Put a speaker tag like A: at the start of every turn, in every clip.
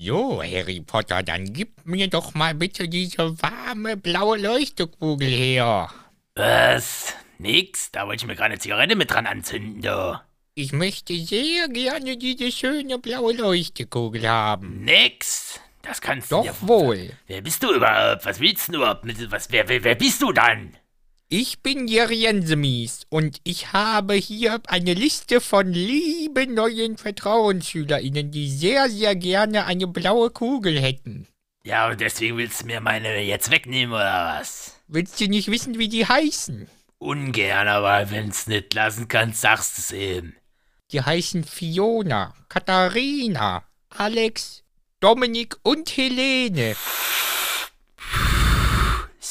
A: So, Harry Potter, dann gib mir doch mal bitte diese warme blaue Leuchtekugel her.
B: Was? Nix? Da wollte ich mir gerade eine Zigarette mit dran anzünden, du.
A: Ich möchte sehr gerne diese schöne blaue Leuchtekugel haben.
B: Nix? Das kannst
A: Doch
B: du dir
A: wohl.
B: Wer bist du überhaupt? Was willst du überhaupt? Mit, was, wer, wer, wer bist du dann?
A: Ich bin Jerry Jensemies und ich habe hier eine Liste von lieben neuen VertrauensschülerInnen, die sehr, sehr gerne eine blaue Kugel hätten.
B: Ja, und deswegen willst du mir meine jetzt wegnehmen, oder was?
A: Willst du nicht wissen, wie die heißen?
B: Ungern, aber wenn's nicht lassen kannst, sagst du's eben.
A: Die heißen Fiona, Katharina, Alex, Dominik und Helene.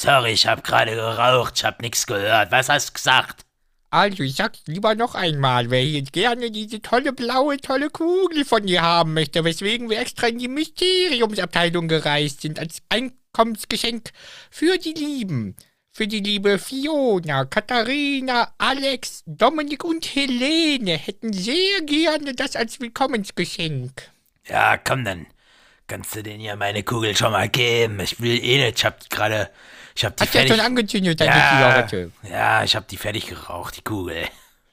B: Sorry, ich hab gerade geraucht, ich hab nix gehört. Was hast du gesagt?
A: Also, ich sag's lieber noch einmal, wer hier gerne diese tolle blaue, tolle Kugel von dir haben möchte, weswegen wir extra in die Mysteriumsabteilung gereist sind, als Einkommensgeschenk für die Lieben. Für die liebe Fiona, Katharina, Alex, Dominik und Helene hätten sehr gerne das als Willkommensgeschenk.
B: Ja, komm dann. Kannst du denn ja meine Kugel schon mal geben? Ich will eh nicht, ich hab gerade ich hab die
A: Hat ja
B: fertig...
A: schon angezündet, deine
B: ja, ja, ich hab die fertig geraucht, die Kugel.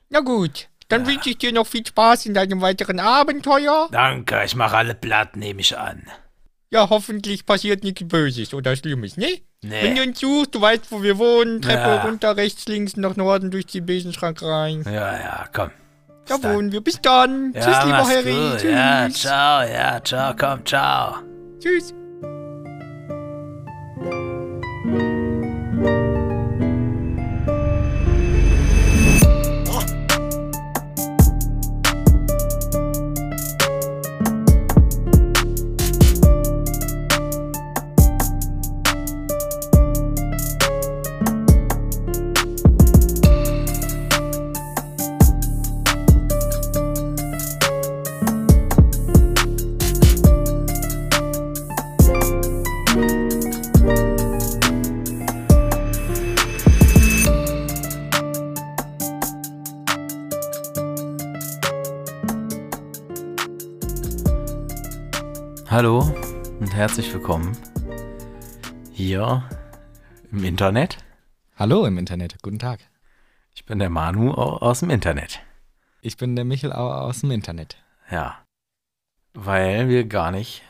A: Na gut, dann wünsche ich dir noch viel Spaß in deinem weiteren Abenteuer.
B: Danke, ich mache alle platt, nehme ich an.
A: Ja, hoffentlich passiert nichts Böses oder Schlimmes, ne?
B: Nee.
A: Wenn du uns suchst, du weißt, wo wir wohnen, Treppe
B: Ja.
A: runter, rechts, links, nach Norden, durch den Besenschrank rein.
B: Ja, ja, komm.
A: Da
B: dann.
A: wohnen wir. Bis dann.
B: Ja,
A: Tschüss, lieber Harry.
B: gut.
A: Tschüss.
B: Ja, ciao, ja, ciao, komm, ciao.
A: Tschüss.
B: Hier im Internet.
C: Hallo im Internet, guten Tag.
B: Ich bin der Manu au- aus dem Internet.
C: Ich bin der Michel Au- aus dem Internet.
B: Ja. Weil wir gar nicht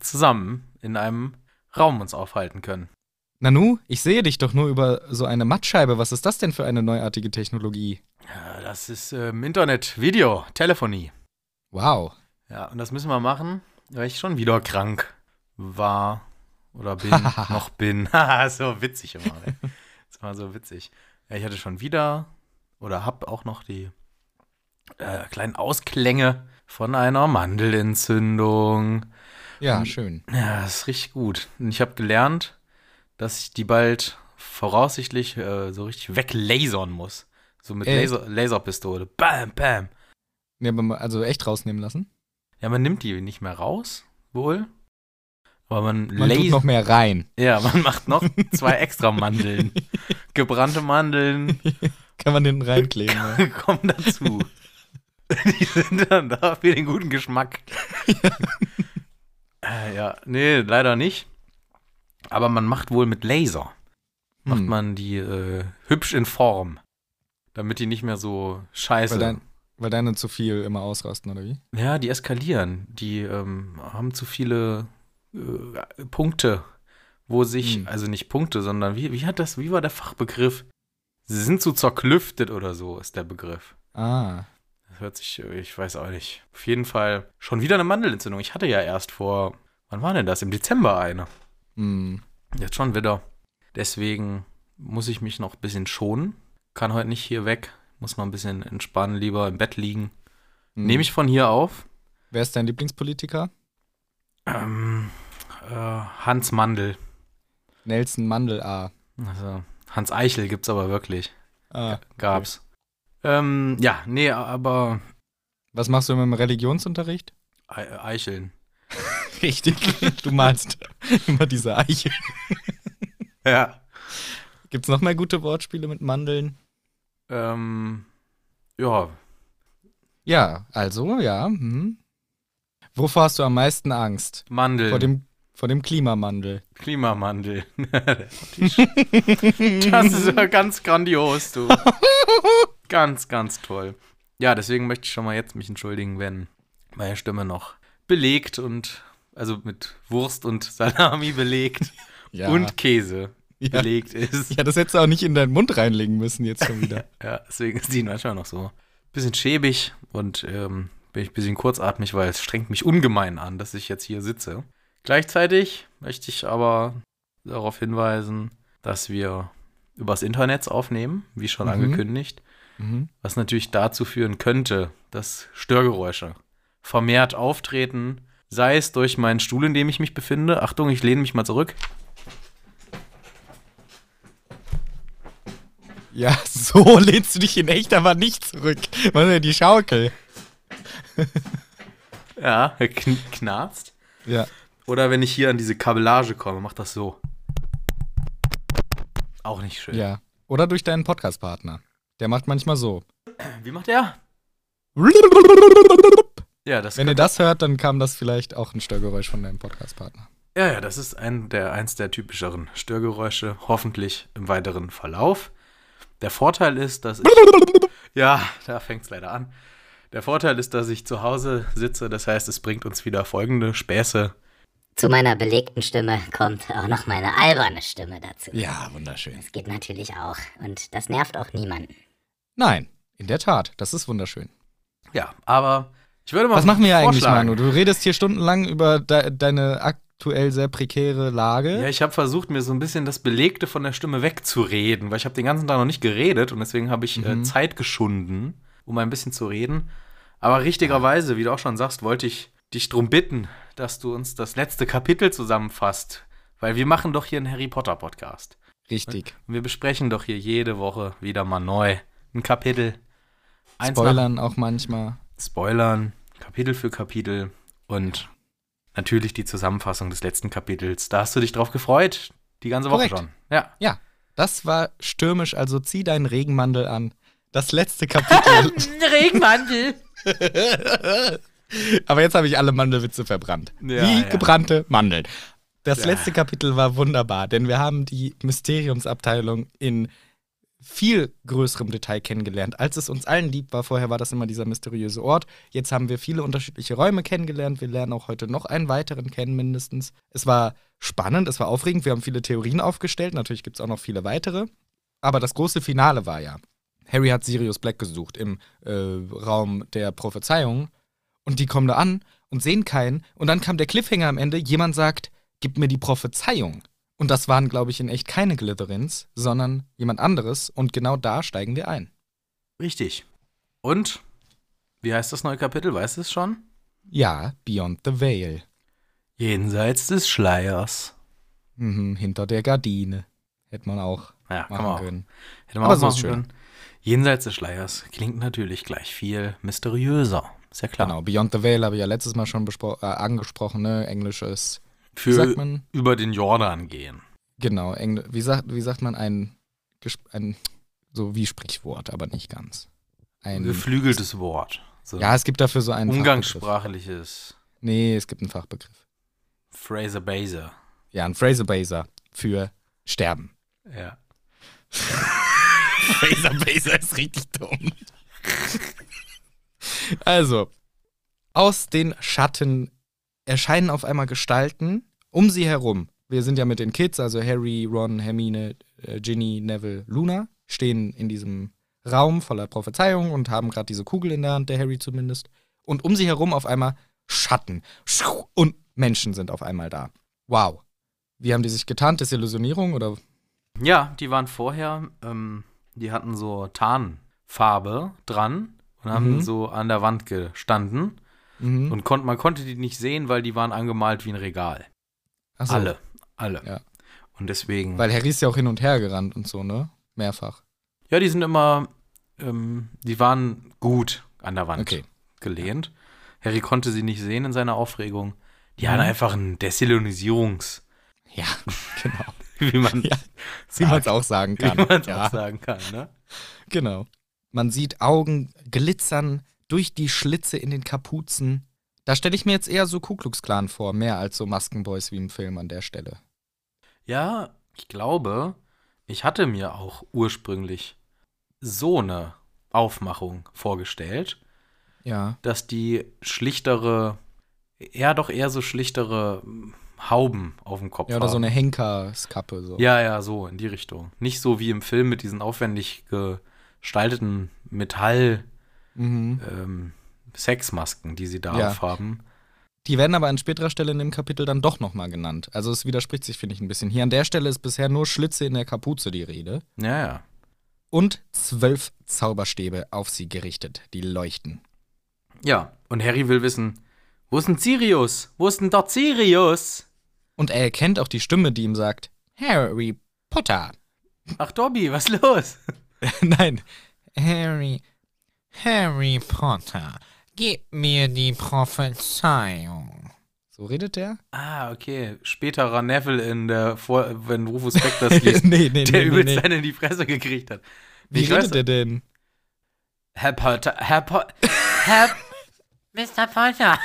B: zusammen in einem Raum uns aufhalten können.
C: Nanu, ich sehe dich doch nur über so eine Mattscheibe. Was ist das denn für eine neuartige Technologie?
B: Ja, das ist ähm, Internet, Video, Telefonie.
C: Wow.
B: Ja, und das müssen wir machen, weil ich schon wieder krank war oder bin, noch bin. So witzig immer. Ne? Das war so witzig. Ja, ich hatte schon wieder oder hab auch noch die äh, kleinen Ausklänge von einer Mandelentzündung.
C: Ja,
B: Und-
C: schön.
B: Ja, das ist richtig gut. Und ich habe gelernt, dass ich die bald voraussichtlich äh, so richtig weglasern muss. So mit? Laser, Laserpistole. Bam, bam.
C: Mal- also echt rausnehmen lassen?
B: Ja, man nimmt die nicht mehr raus, wohl. Aber man,
C: Man tut noch mehr rein.
B: Ja, man macht noch zwei extra Mandeln. Gebrannte Mandeln
C: Kann man den reinkleben. ja.
B: kommen dazu. Die sind dann da für den guten Geschmack. äh, ja, nee, leider nicht. Aber man macht wohl mit Laser. Macht
C: Hm.
B: man die äh, hübsch in Form. Damit die nicht mehr so scheiße.
C: Weil, dein, weil deine zu viel immer ausrasten, oder wie?
B: Ja, die eskalieren. Die ähm, haben zu viele äh, Punkte, wo sich,
C: Hm.
B: also nicht Punkte, sondern wie, wie hat das, wie war der Fachbegriff? Sie sind so zerklüftet oder so, ist der Begriff.
C: Ah.
B: Das hört sich, äh, ich weiß auch nicht. Auf jeden Fall schon wieder eine Mandelentzündung. Ich hatte ja erst vor, wann war denn das? Im Dezember eine.
C: Hm.
B: Jetzt schon wieder. Deswegen muss ich mich noch ein bisschen schonen. Kann heute nicht hier weg. Muss noch ein bisschen entspannen, lieber im Bett liegen.
C: Hm.
B: Nehme ich von hier auf.
C: Wer ist dein Lieblingspolitiker?
B: Ähm, äh, Hans Mandel.
C: Nelson Mandel A.
B: Also, Hans Eichel gibt's aber wirklich.
C: Ah.
B: Gab's. Ähm, ja, nee, aber
C: Was machst du mit dem Religionsunterricht?
B: Ei- Eicheln.
C: Richtig. Du malst immer diese Eiche.
B: Ja.
C: Gibt's noch mehr gute Wortspiele mit Mandeln?
B: Ähm, ja,
C: Ja, also, ja. Hm.
A: Wovor hast du am meisten Angst?
B: Mandel.
A: Vor dem, vor dem Klimamandel.
B: Klimamandel. das ist ja ganz grandios, du. Ganz, ganz toll. Ja, deswegen möchte ich schon mal jetzt mich entschuldigen, wenn meine Stimme noch belegt und also mit Wurst und Salami belegt
A: Ja.
B: und Käse
A: Ja.
B: belegt ist.
A: Ja, das hättest du auch nicht in deinen Mund reinlegen müssen jetzt schon wieder.
B: Ja, deswegen ist die manchmal noch so ein bisschen schäbig und ähm, bin ich ein bisschen kurzatmig, weil es strengt mich ungemein an, dass ich jetzt hier sitze. Gleichzeitig möchte ich aber darauf hinweisen, dass wir übers Internet aufnehmen, wie schon
A: Mhm.
B: angekündigt,
A: Mhm.
B: was natürlich dazu führen könnte, dass Störgeräusche vermehrt auftreten, sei es durch meinen Stuhl, in dem ich mich befinde. Achtung, ich lehne mich mal zurück.
A: Ja, so lehnst du dich in echt aber nicht zurück. Was ist denn die Schaukel?
B: Ja, kn knarzt.
A: Ja.
B: Oder wenn ich hier an diese Kabellage komme, macht das so. Auch nicht schön.
A: Ja. Oder durch deinen Podcast-Partner. Der macht manchmal so.
B: Wie macht der? Ja, das
A: Wenn ihr das hört, dann kam das vielleicht auch ein Störgeräusch von deinem Podcast-Partner.
B: ja, ja, das ist ein der, eins der typischeren Störgeräusche, hoffentlich im weiteren Verlauf. Der Vorteil ist, dass ich, Ja, da fängt es leider an. Der Vorteil ist, dass ich zu Hause sitze, das heißt, es bringt uns wieder folgende Späße.
D: Zu meiner belegten Stimme kommt auch noch meine alberne Stimme dazu.
A: Ja, wunderschön.
D: Das geht natürlich auch. Und das nervt auch niemanden.
A: Nein, in der Tat, das ist wunderschön.
B: Ja, aber ich würde mal
A: Was machen wir eigentlich. Manu? Du redest hier stundenlang über de deine aktuell sehr prekäre Lage.
B: Ja, ich habe versucht, mir so ein bisschen das Belegte von der Stimme wegzureden, weil ich habe den ganzen Tag noch nicht geredet und deswegen habe ich äh,
A: Mhm.
B: Zeit geschunden, um ein bisschen zu reden. Aber richtigerweise, wie du auch schon sagst, wollte ich dich drum bitten, dass du uns das letzte Kapitel zusammenfasst, weil wir machen doch hier einen Harry Potter Podcast.
A: Richtig.
B: Und wir besprechen doch hier jede Woche wieder mal neu ein Kapitel. Eins nach-
A: Spoilern auch manchmal.
B: Spoilern, Kapitel für Kapitel und natürlich die Zusammenfassung des letzten Kapitels. Da hast du dich drauf gefreut, die ganze Woche
A: Korrekt.
B: schon. Ja.
A: Ja, das war stürmisch, also zieh deinen Regenmantel an. Das letzte Kapitel.
B: Regenmantel.
A: Aber jetzt habe ich alle Mandelwitze verbrannt.
B: Ja,
A: Wie
B: ja.
A: gebrannte Mandeln. Das
B: Ja.
A: letzte Kapitel war wunderbar, denn wir haben die Mysteriumsabteilung in viel größerem Detail kennengelernt, als es uns allen lieb war. Vorher war das immer dieser mysteriöse Ort. Jetzt haben wir viele unterschiedliche Räume kennengelernt. Wir lernen auch heute noch einen weiteren kennen, mindestens. Es war spannend, es war aufregend. Wir haben viele Theorien aufgestellt. Natürlich gibt es auch noch viele weitere. Aber das große Finale war ja, Harry hat Sirius Black gesucht im äh, Raum der Prophezeiung. Und die kommen da an und sehen keinen. Und dann kam der Cliffhanger am Ende. Jemand sagt, gib mir die Prophezeiung. Und das waren, glaube ich, in echt keine Glitherins, sondern jemand anderes. Und genau da steigen wir ein.
B: Richtig. Und wie heißt das neue Kapitel? Weißt du es schon?
A: Ja, Beyond the Veil.
B: Jenseits des Schleiers.
A: Mhm, hinter der Gardine. Hätte man auch
B: Ja,
A: machen
B: man auch.
A: können.
B: Hätte man
A: Aber
B: auch
A: so
B: machen
A: schön.
B: können. Jenseits des Schleiers klingt natürlich gleich viel mysteriöser. Ist ja klar.
A: Genau, Beyond the Veil habe ich ja letztes Mal schon äh, angesprochen, ne? Englisches. Wie
B: Für
A: sagt man?
B: über den Jordan gehen.
A: Genau, Engl wie, sagt, wie sagt man ein, ein so wie Sprichwort, aber nicht ganz. Ein,
B: Geflügeltes Wort. So
A: ja, es gibt dafür so einen Fachbegriff.
B: umgangssprachliches
A: Nee, es gibt einen Fachbegriff.
B: Fraser Baser.
A: Ja, ein Fraser Baser für Sterben.
B: Ja.
A: Fraser Baser ist richtig dumm. Also, aus den Schatten erscheinen auf einmal Gestalten um sie herum. Wir sind ja mit den Kids, also Harry, Ron, Hermine, äh, Ginny, Neville, Luna, stehen in diesem Raum voller Prophezeiungen und haben gerade diese Kugel in der Hand, der Harry zumindest. Und um sie herum auf einmal Schatten. Und Menschen sind auf einmal da. Wow. Wie haben die sich getarnt? Desillusionierung oder
B: Ja, die waren vorher, ähm, die hatten so Tarnfarbe dran und haben
A: Mhm.
B: so an der Wand gestanden.
A: Mhm.
B: Und konnt, man konnte die nicht sehen, weil die waren angemalt wie ein Regal.
A: Ach so.
B: Alle. Alle.
A: Ja.
B: Und deswegen.
A: Weil Harry ist ja auch hin und her gerannt und so, ne? Mehrfach.
B: ja, die sind immer, ähm, die waren gut an der Wand
A: Okay.
B: gelehnt. Harry konnte sie nicht sehen in seiner Aufregung. Die
A: Mhm.
B: hatten einfach einen Desillusionisierungs,
A: Ja, genau.
B: wie man
A: Ja, Wie es auch sagen
B: wie
A: kann.
B: man es
A: ja,
B: auch sagen kann, ne?
A: genau. Man sieht Augen glitzern durch die Schlitze in den Kapuzen. Da stelle ich mir jetzt eher so Ku Klux Klan vor, mehr als so Maskenboys wie im Film an der Stelle.
B: Ja, ich glaube, ich hatte mir auch ursprünglich so eine Aufmachung vorgestellt,
A: Ja.
B: dass die schlichtere, ja doch eher so schlichtere Hauben auf dem Kopf
A: Ja, oder so
B: haben.
A: eine Henkerskappe. So.
B: Ja, ja, so in die Richtung. Nicht so wie im Film mit diesen aufwendig gestalteten Metall
A: Mhm.
B: ähm, Sexmasken, die sie da
A: Ja.
B: aufhaben.
A: Die werden aber an späterer Stelle in dem Kapitel dann doch nochmal genannt. Also es widerspricht sich, finde ich, ein bisschen. Hier an der Stelle ist bisher nur Schlitze in der Kapuze die Rede.
B: Ja, ja.
A: Und zwölf Zauberstäbe auf sie gerichtet, die leuchten.
B: Ja, und Harry will wissen, wo ist denn Sirius? Wo ist denn dort Sirius?
A: Und er erkennt auch die Stimme, die ihm sagt, Harry Potter.
B: Ach, Dobby, was los?
A: Nein,
E: Harry, Harry Potter, gib mir die Prophezeiung.
A: so redet er?
B: Ah, okay. Späterer Neville in der, Vor wenn Rufus Beck das liest,
A: nee, nee,
B: der
A: nee,
B: übelst
A: nee, nee.
B: einen in die Fresse gekriegt hat.
A: Wie
B: Ich
A: redet er denn?
B: Herr Potter, Herr Potter, Herr,
E: Mr. Potter,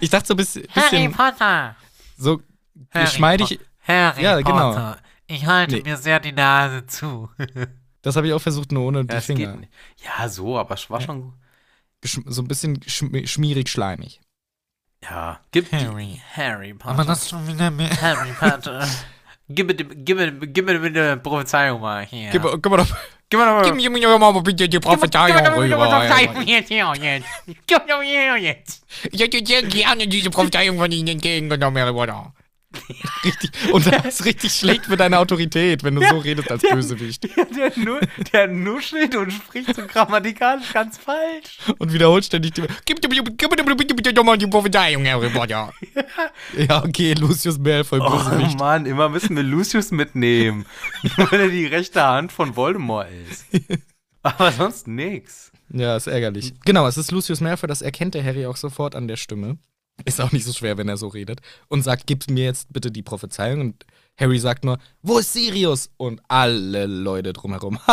A: Ich dachte so ein bisschen,
E: Harry
A: bisschen
E: Potter,
A: so
E: Harry
A: geschmeidig.
E: Harry
A: Ja, genau.
E: Ich halte
A: Nee.
E: mir sehr die Nase zu.
A: Das habe ich auch versucht, nur ohne die
B: ja, es
A: Finger.
B: Ja, so, aber es war schon gut.
A: Geschm so ein bisschen schm schmierig, schleimig.
B: Ja, gib
E: Harry.
B: Die, Harry Potter.
E: Aber das schon wieder mehr Harry Potter.
B: gib, mir, die- gib, mir, gib mir bitte eine Prophezeiung mal hier.
A: Gib, gib mal doch.
B: gib mir doch mal.
E: Gib mir doch mal bitte die Prophezeiung rüber.
F: jetzt hier jetzt. Gib mir hier jetzt.
E: Ich hätte sehr gerne diese Prophezeiung von Ihnen entgegengenommen, Harry Potter.
A: Richtig, und das ist richtig schlecht für deine Autorität, wenn du so redest als Bösewicht.
B: der, nu, der nuschelt und spricht so grammatikalisch ganz falsch.
A: Und wiederholt ständig die. Ja, okay, Lucius Malfoy,
B: Oh
A: Bösewicht.
B: Mann, immer müssen wir Lucius mitnehmen. Nur weil er die rechte Hand von Voldemort ist. Aber sonst nix.
A: Ja, ist ärgerlich. Genau, es ist Lucius Malfoy, das erkennt der Harry auch sofort an der Stimme. Ist auch nicht so schwer, wenn er so redet. Und sagt, gib mir jetzt bitte die Prophezeiung. Und Harry sagt nur, wo ist Sirius? Und alle Leute drumherum.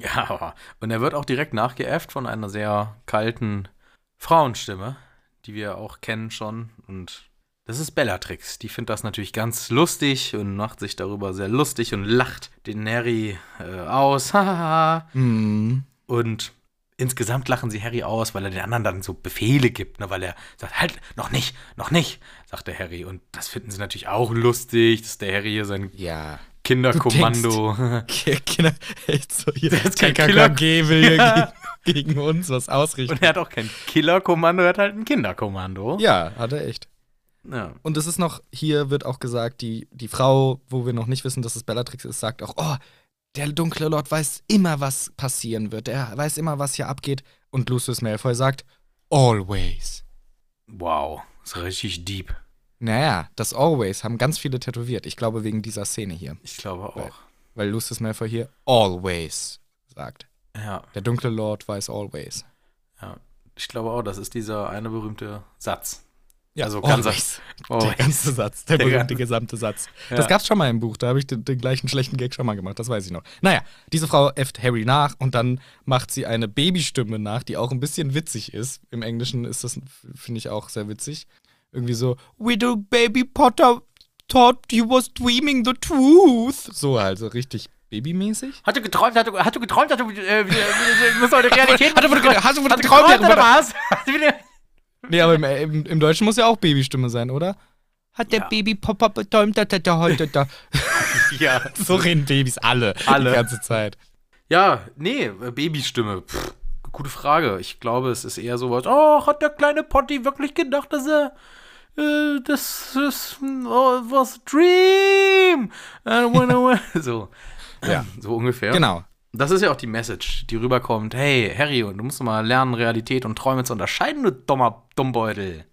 B: Ja, und er wird auch direkt nachgeäfft von einer sehr kalten Frauenstimme, die wir auch kennen schon. Und das ist Bellatrix. Die findet das natürlich ganz lustig und macht sich darüber sehr lustig und lacht den Harry äh, aus.
A: hm.
B: und insgesamt lachen sie Harry aus, weil er den anderen dann so Befehle gibt, ne? weil er sagt, halt, noch nicht, noch nicht, sagt der Harry. Und das finden sie natürlich auch lustig, dass der Harry hier sein
A: Ja.
B: Kinderkommando.
A: Kinder, echt so hier.
B: Der ist kein
A: KKKG will hier
B: Ja.
A: gegen, gegen uns was ausrichten.
B: Und er hat auch kein Killerkommando, er hat halt ein Kinderkommando.
A: ja, hat er echt.
B: Ja.
A: Und es ist noch, hier wird auch gesagt, die, die Frau, wo wir noch nicht wissen, dass es Bellatrix ist, sagt auch, oh, der dunkle Lord weiß immer, was passieren wird. Er weiß immer, was hier abgeht. Und Lucius Malfoy sagt, always.
B: Wow, ist richtig deep.
A: Naja, das always haben ganz viele tätowiert. Ich glaube, wegen dieser Szene hier.
B: Ich glaube auch.
A: Weil Lucius Malfoy hier always sagt.
B: Ja,
A: Der dunkle Lord weiß always.
B: ja. Ich glaube auch, das ist dieser eine berühmte Satz.
A: Ja,
B: Also ganz-
A: always.
B: Oh,
A: Der ganze Satz, der,
B: Der
A: berühmte gesamte Satz.
B: Ja.
A: Das gab's schon mal im Buch, da habe ich den, den gleichen schlechten Gag schon mal gemacht, das weiß ich noch. Naja, diese Frau äfft Harry nach und dann macht sie eine Babystimme nach, die auch ein bisschen witzig ist. Im Englischen ist das, finde ich, auch sehr witzig. Irgendwie so, Widow Baby Potter thought you was dreaming the truth. So halt, so richtig babymäßig.
F: Hast du geträumt, hast du, hast du geträumt, dass du, äh, äh, heute Realität.
A: Hast du wieder- hast du wieder
F: Hast
A: geträumt, Harry
F: oder
A: Potter?
F: was? Hast du wieder-
A: Nee, aber im, im, im Deutschen muss ja auch Babystimme sein, oder? Hat der
B: Ja.
A: Baby Papa betäumt, dass er heute da.
B: Ja.
A: So reden Babys alle.
B: Alle.
A: Die ganze Zeit.
B: Ja, nee, äh, Babystimme. Pff, gute Frage. Ich glaube, es ist eher sowas. Oh, hat der kleine Potty wirklich gedacht, dass er. Äh, das ist. Oh, was Dream! I wanna- so.
A: Ja.
B: So ungefähr.
A: Genau.
B: Das ist ja auch die Message, die rüberkommt. Hey, Harry, du musst mal lernen, Realität und Träume zu unterscheiden, du dummer Dummbeutel.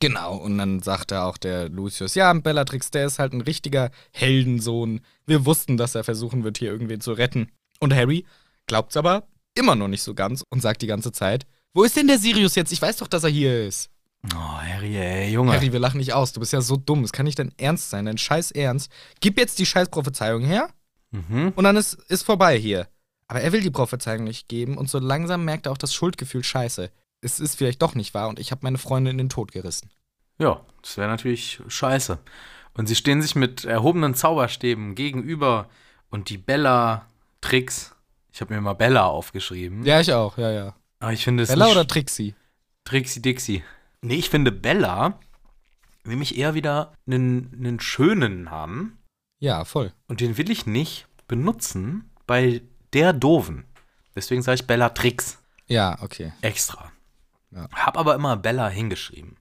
A: Genau, und dann sagt er auch der Lucius, ja, Bellatrix, der ist halt ein richtiger Heldensohn. Wir wussten, dass er versuchen wird, hier irgendwen zu retten. Und Harry glaubt's aber immer noch nicht so ganz und sagt die ganze Zeit, wo ist denn der Sirius jetzt? Ich weiß doch, dass er hier ist.
B: Oh, Harry, ey, Junge.
A: Harry, wir lachen nicht aus. Du bist ja so dumm. Es kann nicht dein Ernst sein, dein scheiß Ernst. Gib jetzt die scheiß Prophezeiung her
B: Mhm.
A: und dann ist, ist vorbei hier. Aber er will die Prophezeiung nicht geben und so langsam merkt er auch das Schuldgefühl scheiße. es ist vielleicht doch nicht wahr und ich habe meine Freundin in den Tod gerissen.
B: Ja, das wäre natürlich scheiße. Und sie stehen sich mit erhobenen Zauberstäben gegenüber und die Bella-Tricks. Ich habe mir mal Bella aufgeschrieben.
A: Ja, ich auch, ja, ja.
B: Aber ich finde es
A: Bella oder Trixie?
B: Trixie Dixie. Nee, ich finde Bella will mich eher wieder einen, einen schönen haben.
A: Ja, voll.
B: Und den will ich nicht benutzen bei der Doofen. Deswegen sage ich Bella Tricks
A: Ja, okay.
B: extra.
A: Ja.
B: Hab aber immer Bella hingeschrieben.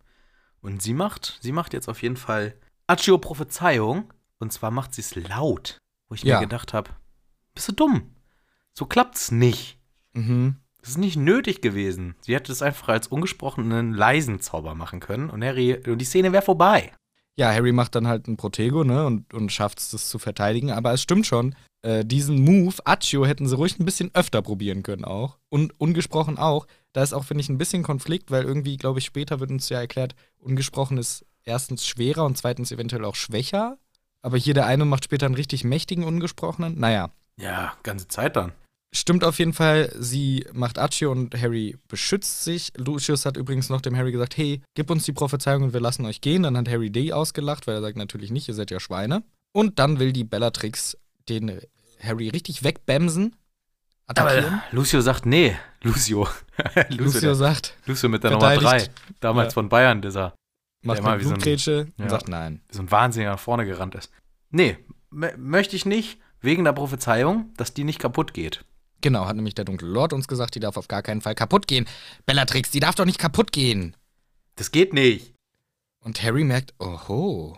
B: Und sie macht, sie macht jetzt auf jeden Fall Accio Prophezeiung. Und zwar macht sie es laut. Wo ich
A: Ja.
B: mir gedacht habe, bist du dumm? So klappt's nicht.
A: Mhm.
B: Das ist nicht nötig gewesen. Sie hätte es einfach als ungesprochenen leisen Zauber machen können und Harry und die Szene wäre vorbei.
A: Ja, Harry macht dann halt ein Protego, ne, und, und schafft es, das zu verteidigen. Aber es stimmt schon, äh, diesen Move, Accio, hätten sie ruhig ein bisschen öfter probieren können auch. Und ungesprochen auch. Da ist auch, finde ich, ein bisschen Konflikt, weil irgendwie, glaube ich, später wird uns ja erklärt, ungesprochen ist erstens schwerer und zweitens eventuell auch schwächer. Aber hier der eine macht später einen richtig mächtigen Ungesprochenen. Naja,
B: Ja, ganze Zeit dann.
A: Stimmt auf jeden Fall, sie macht Accio und Harry beschützt sich. Lucius hat übrigens noch dem Harry gesagt, hey, gib uns die Prophezeiung und wir lassen euch gehen. Dann hat Harry D ausgelacht, weil er sagt natürlich nicht, ihr seid ja Schweine. Und dann will die Bellatrix den Harry richtig wegbämsen, attackieren.
B: Aber Lucio sagt, nee. Lucio. Lucio,
A: Lucio
B: der,
A: sagt,
B: Lucio mit der Nummer 3.
A: verteidigt.
B: Damals
A: Ja.
B: von Bayern, dieser
A: macht
B: immer
A: eine
B: wie so ein-
A: und
B: ja.
A: sagt nein.
B: so ein Wahnsinniger nach vorne gerannt ist. Nee, mö- möchte ich nicht, wegen der Prophezeiung, dass die nicht kaputt geht.
A: Genau, hat nämlich der dunkle Lord uns gesagt, die darf auf gar keinen Fall kaputt gehen. Bellatrix, die darf doch nicht kaputt gehen.
B: Das geht nicht.
A: Und Harry merkt, oho.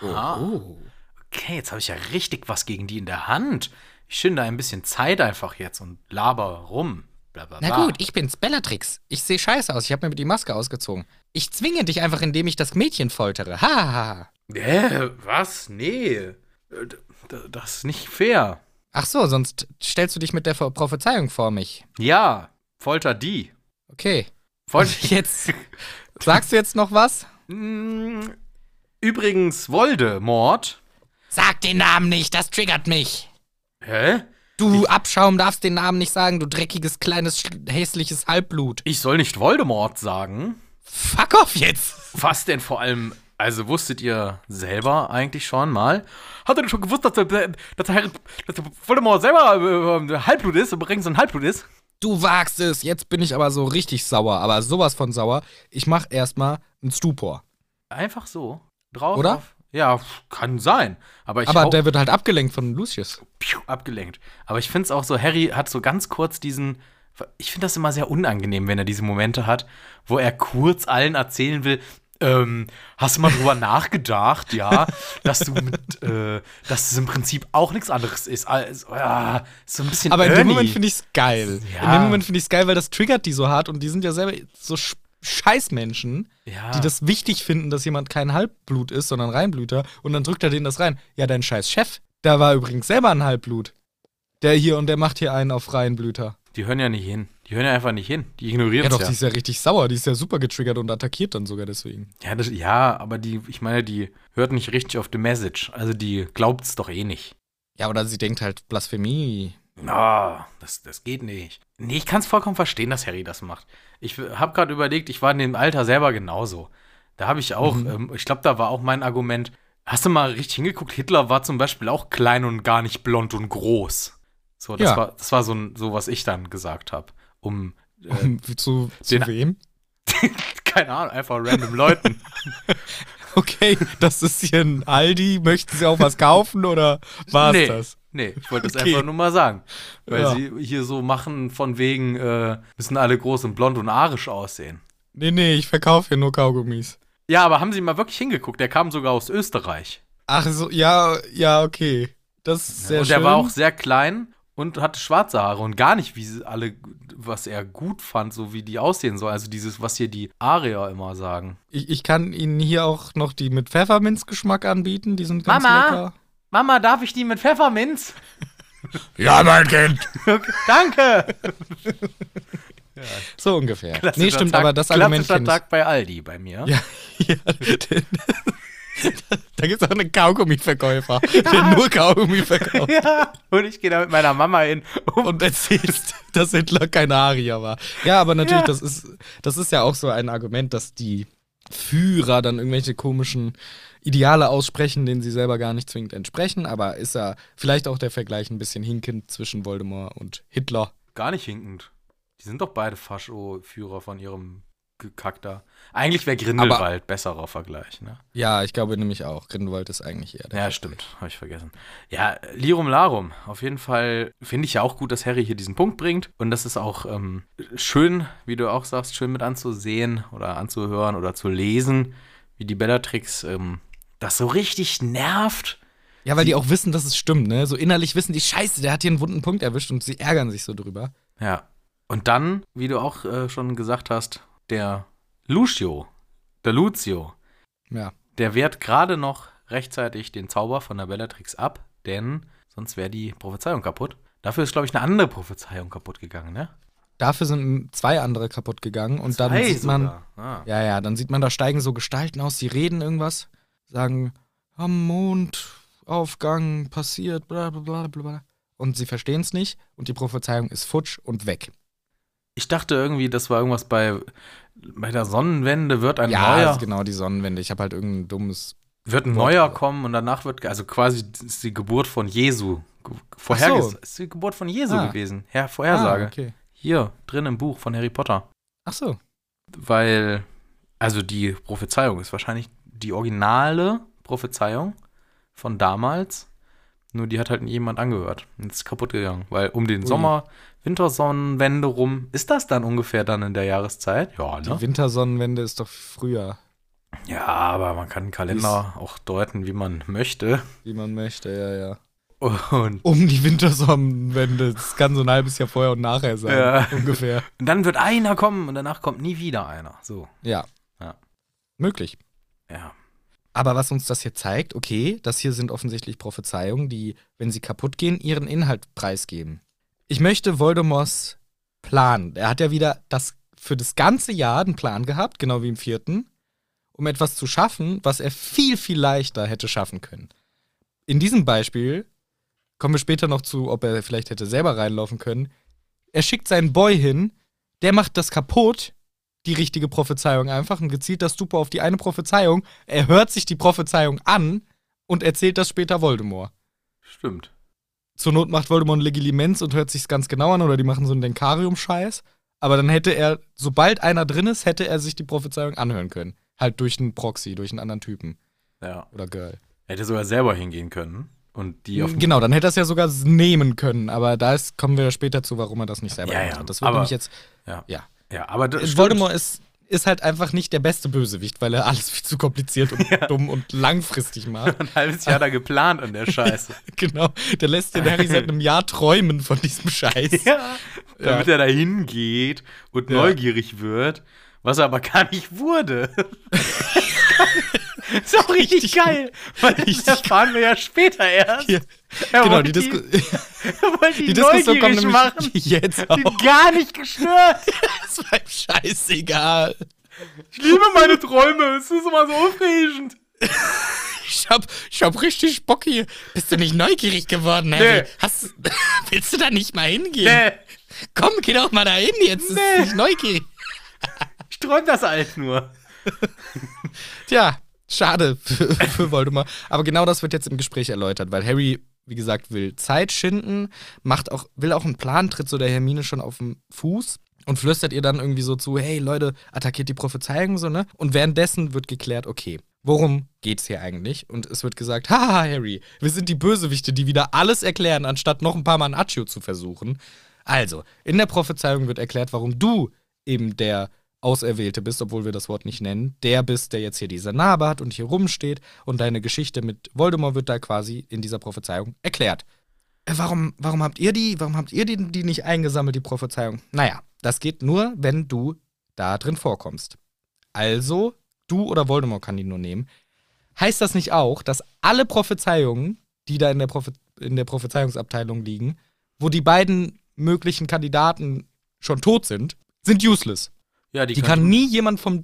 A: Oho.
B: Okay, jetzt habe ich ja richtig was gegen die in der Hand. Ich schinde ein bisschen Zeit einfach jetzt und laber rum. Bla, bla, bla.
A: Na gut, ich bin's, Bellatrix. Ich sehe scheiße aus. Ich habe mir die Maske ausgezogen. Ich zwinge dich einfach, indem ich das Mädchen foltere. Ha, ha, ha.
B: Hä, was? Nee. Äh, Das ist nicht fair.
A: Ach so, sonst stellst du dich mit der Prophezeiung vor mich.
B: Ja, folter die.
A: Okay.
B: Folter.
A: Jetzt. Sagst du jetzt noch was?
B: Mm, Übrigens, Voldemort.
A: Sag den Namen nicht, das triggert mich.
B: Hä?
A: Du Abschaum darfst den Namen nicht sagen, du dreckiges, kleines, hässliches Halbblut.
B: Ich soll nicht Voldemort sagen.
A: Fuck off jetzt.
B: Was denn vor allem? Also wusstet ihr selber eigentlich schon mal? Habt ihr denn schon gewusst, dass der, dass der, Herr- dass der Voldemort selber äh, Halbblut ist, übrigens ein Halbblut ist?
A: Du wagst es. Jetzt bin ich aber so richtig sauer, aber sowas von sauer. Ich mach erstmal einen Stupor.
B: Einfach so. Drauf.
A: Oder?
B: Auf, ja, kann sein. Aber ich
A: Aber der wird halt abgelenkt von Lucius.
B: Piu, abgelenkt. Aber ich finde es auch so, Harry hat so ganz kurz diesen. Ich finde das immer sehr unangenehm, wenn er diese Momente hat, wo er kurz allen erzählen will. Ähm, hast du mal drüber nachgedacht, ja, dass du mit, äh, dass es im Prinzip auch nichts anderes ist als, ja, so ein bisschen
A: Aber in dem
B: Ernie.
A: Moment finde ich es geil.
B: Ja.
A: In dem Moment finde ich es geil, weil das triggert die so hart und die sind ja selber so Sch Scheißmenschen,
B: ja.
A: die das wichtig finden, dass jemand kein Halbblut ist, sondern Reinblüter und dann drückt er denen das rein. Ja, dein scheiß Chef, der war übrigens selber ein Halbblut. Der hier und der macht hier einen auf Reinblüter.
B: Die hören ja nicht hin. Die hören ja einfach nicht hin. Die ignorieren
A: Ja doch,
B: ja.
A: die ist ja richtig sauer, die ist ja super getriggert und attackiert dann sogar deswegen.
B: Ja, das, ja, aber die, ich meine, die hört nicht richtig auf the message. Also die glaubt es doch eh nicht.
A: Ja, oder sie denkt halt Blasphemie.
B: Na, das, das geht nicht. Nee, ich kann es vollkommen verstehen, dass Harry das macht. Ich habe gerade überlegt, ich war in dem Alter selber genauso. Da habe ich auch, ähm, ich glaube, da war auch mein Argument, hast du mal richtig hingeguckt, Hitler war zum Beispiel auch klein und gar nicht blond und groß. So, das
A: Ja.
B: war, das war so, ein- so, was ich dann gesagt habe. Um, äh,
A: Um, zu zu
B: den-
A: wem?
B: keine Ahnung, einfach random Leuten.
A: Okay, das ist hier ein Aldi. Möchten Sie auch was kaufen oder war's
B: nee,
A: das?
B: Nee, ich wollte das
A: Okay.
B: einfach nur mal sagen. Weil
A: Ja.
B: sie hier so machen, von wegen, äh, müssen alle groß und blond und arisch aussehen.
A: Nee, nee, ich verkaufe hier nur Kaugummis.
B: Ja, aber haben Sie mal wirklich hingeguckt? Der kam sogar aus Österreich.
A: Ach so, ja, ja, okay. Das ist sehr
B: und
A: schön.
B: der war auch sehr klein und hatte schwarze Haare und gar nicht, wie sie alle, was er gut fand, so wie die aussehen sollen. Also dieses, was hier die Arier immer sagen.
A: ich, ich kann Ihnen hier auch noch die mit Pfefferminzgeschmack anbieten. Die sind ganz
B: Mama?
A: lecker.
B: Mama, darf ich die mit Pfefferminz?
A: Ja, mein Kind.
B: Danke!
A: So ungefähr. nee,
B: Klassischer
A: stimmt,
B: Tag,
A: aber das Argument
B: klassischer. Tag bei Aldi bei mir.
A: Ja, ja. Da gibt es auch einen Kaugummi-Verkäufer, der nur Kaugummi verkauft
B: Ja, und ich gehe da mit meiner Mama hin. Um
A: und erzählst, dass Hitler kein Arier war. Ja, aber natürlich,
B: Ja.
A: das, ist, das ist ja auch so ein Argument, dass die Führer dann irgendwelche komischen Ideale aussprechen, denen sie selber gar nicht zwingend entsprechen. Aber ist ja vielleicht auch der Vergleich ein bisschen hinkend zwischen Voldemort und Hitler.
B: Gar nicht hinkend. Die sind doch beide Fascho-Führer von ihrem Gekackter. Eigentlich wäre Grindelwald besserer Vergleich, ne?
A: Ja, ich glaube nämlich auch. Grindelwald ist eigentlich eher der.
B: Ja, stimmt. Habe ich vergessen. Ja, Lirum Larum. Auf jeden Fall finde ich ja auch gut, dass Harry hier diesen Punkt bringt. Und das ist auch ähm, schön, wie du auch sagst, schön mit anzusehen oder anzuhören oder zu lesen, wie die Bellatrix ähm, das so richtig nervt.
A: Ja, weil die auch wissen, dass es stimmt, ne? So innerlich wissen die, scheiße, der hat hier einen wunden Punkt erwischt und sie ärgern sich so drüber.
B: Ja. Und dann, wie du auch äh, schon gesagt hast, der Lucio, der Lucio,
A: Ja.
B: der wehrt gerade noch rechtzeitig den Zauber von der Bellatrix ab, denn sonst wäre die Prophezeiung kaputt. Dafür ist, glaube ich, eine andere Prophezeiung kaputt gegangen, ne?
A: Dafür sind zwei andere kaputt gegangen und dann
B: Zwei
A: sieht man.
B: Ah.
A: ja, ja, dann sieht man, da steigen so Gestalten aus, die reden irgendwas, sagen, am Mondaufgang passiert, bla bla bla bla bla. Und sie verstehen es nicht und die Prophezeiung ist futsch und weg.
B: Ich dachte irgendwie, das war irgendwas bei, bei der Sonnenwende wird ein
A: ja,
B: neuer,
A: ist genau die Sonnenwende. Ich habe halt irgendein dummes.
B: wird ein
A: Wort.
B: neuer kommen und danach wird, also quasi ist die Geburt von Jesu. ge- Vorherges
A: so.
B: ist die Geburt von Jesu
A: Ah.
B: gewesen. Herr Vorhersage.
A: Ah, okay.
B: Hier, drin im Buch von Harry Potter.
A: Ach so.
B: Weil, also die Prophezeiung ist wahrscheinlich die originale Prophezeiung von damals. Nur die hat halt jemand angehört und ist kaputt gegangen. Weil um den
A: Ui.
B: Sommer, Wintersonnenwende rum, ist das dann ungefähr dann in der Jahreszeit? Ja,
A: Die
B: ne?
A: Wintersonnenwende ist doch früher,
B: Ja, aber man kann den Kalender auch deuten, wie man möchte.
A: wie man möchte, ja, ja.
B: Und
A: Um die Wintersonnenwende. Das kann so ein halbes Jahr vorher und nachher sein.
B: Ja.
A: Ungefähr.
B: dann wird einer kommen und danach kommt nie wieder einer. So,
A: Ja.
B: Ja.
A: Möglich.
B: Ja.
A: Aber was uns das hier zeigt, okay, das hier sind offensichtlich Prophezeiungen, die, wenn sie kaputt gehen, ihren Inhalt preisgeben. Ich möchte Voldemorts Plan. Er hat ja wieder das für das ganze Jahr einen Plan gehabt, genau wie im vierten, um etwas zu schaffen, was er viel, viel leichter hätte schaffen können. In diesem Beispiel kommen wir später noch zu, ob er vielleicht hätte selber reinlaufen können. Er schickt seinen Boy hin, der macht das kaputt, die richtige Prophezeiung einfach und gezielt das Super auf die eine Prophezeiung. Er hört sich die Prophezeiung an und erzählt das später Voldemort.
B: Stimmt.
A: Zur Not macht Voldemort ein Legilimens und hört sich's ganz genau an oder die machen so einen Denkarium-Scheiß. Aber dann hätte er, sobald einer drin ist, hätte er sich die Prophezeiung anhören können. Halt durch einen Proxy, durch einen anderen Typen
B: Ja.
A: oder Girl.
B: Er hätte sogar selber hingehen können und die auf
A: Genau, dann hätte er es ja sogar nehmen können. Aber da ist, kommen wir später zu, warum er das nicht selber
B: Ja,
A: gemacht
B: ja,
A: hat. Das wird
B: aber-
A: nämlich jetzt.
B: Ja.
A: Ja.
B: Ja, aber das stimmt.
A: Voldemort ist, ist halt einfach nicht der beste Bösewicht, weil er alles viel zu kompliziert und dumm und langfristig macht.
B: ein halbes Jahr da geplant an der Scheiße.
A: genau. Der lässt den Harry seit einem Jahr träumen von diesem Scheiß.
B: ja. Damit er da hingeht und
A: Ja.
B: neugierig wird, was er aber gar nicht wurde. ist auch richtig geil. Weil das erfahren wir ja später erst.
A: Hier.
B: Er
A: Genau, die, Disku
B: ihn
A: die Diskussion kommt nämlich
B: machen.
A: jetzt auch.
B: gar nicht gestört.
A: Das war ihm scheißegal.
B: Ich liebe meine Träume. Es ist immer so aufregend.
A: Ich hab, ich hab richtig Bock hier. Bist du nicht neugierig geworden, Harry?
B: Nee.
A: Hast, willst du da nicht mal hingehen?
B: Nee,
A: Komm, geh doch mal da hin jetzt.
B: Nee.
A: ist nicht neugierig.
B: ich träume das alt nur.
A: Tja, schade für, für Voldemort. Aber genau das wird jetzt im Gespräch erläutert, weil Harry, wie gesagt, will Zeit schinden, macht auch, will auch einen Plan, tritt so der Hermine schon auf den Fuß und flüstert ihr dann irgendwie so zu, hey Leute, attackiert die Prophezeiung so, ne? Und währenddessen wird geklärt, okay, worum geht's hier eigentlich? Und es wird gesagt, haha, Harry, wir sind die Bösewichte, die wieder alles erklären, anstatt noch ein paar Mal ein Accio zu versuchen. Also, in der Prophezeiung wird erklärt, warum du eben der Auserwählte bist, obwohl wir das Wort nicht nennen, der bist, der jetzt hier diese Narbe hat und hier rumsteht und deine Geschichte mit Voldemort wird da quasi in dieser Prophezeiung erklärt. Äh, Warum, warum habt ihr die, warum habt ihr die, die nicht eingesammelt, die Prophezeiung? Naja, das geht nur, wenn du da drin vorkommst. Also, du oder Voldemort kann die nur nehmen. Heißt das nicht auch, dass alle Prophezeiungen, die da in der, Prophe in der Prophezeiungsabteilung liegen, wo die beiden möglichen Kandidaten schon tot sind, sind useless.
B: Ja, die,
A: Die kann nie jemand vom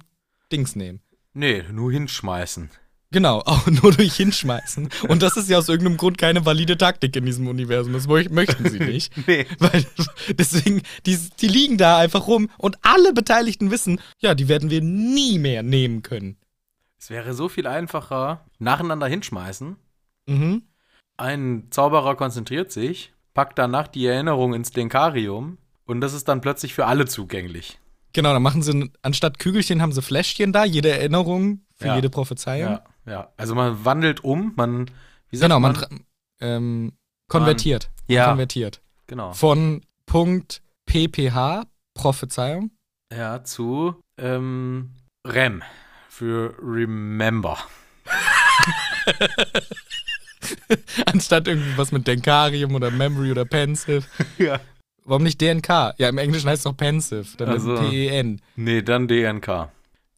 A: Dings nehmen.
B: Nee, nur hinschmeißen.
A: Genau, auch nur durch Hinschmeißen. Und das ist ja aus irgendeinem Grund keine valide Taktik in diesem Universum. Das möch- möchten sie nicht.
B: Nee.
A: Weil deswegen, die, die liegen da einfach rum und alle Beteiligten wissen, ja, die werden wir nie mehr nehmen können.
B: Es wäre so viel einfacher, nacheinander hinschmeißen.
A: Mhm.
B: Ein Zauberer konzentriert sich, packt danach die Erinnerung ins Denkarium und das ist dann plötzlich für alle zugänglich.
A: Genau, dann machen sie, anstatt Kügelchen haben sie Fläschchen da, jede Erinnerung für
B: Ja.
A: jede Prophezeiung.
B: Ja, ja. Also man wandelt um, man. Wie sagt
A: Genau, man,
B: man?
A: ähm, konvertiert.
B: Ja.
A: Konvertiert.
B: Genau.
A: Von Punkt PPH, Prophezeiung,
B: Ja, zu ähm, REM für Remember.
A: anstatt irgendwie was mit Denkarium oder Memory oder Pensive.
B: Ja.
A: Warum nicht DNK? Ja, im Englischen heißt es doch Pensive, dann
B: Also.
A: PEN.
B: Nee, dann DNK.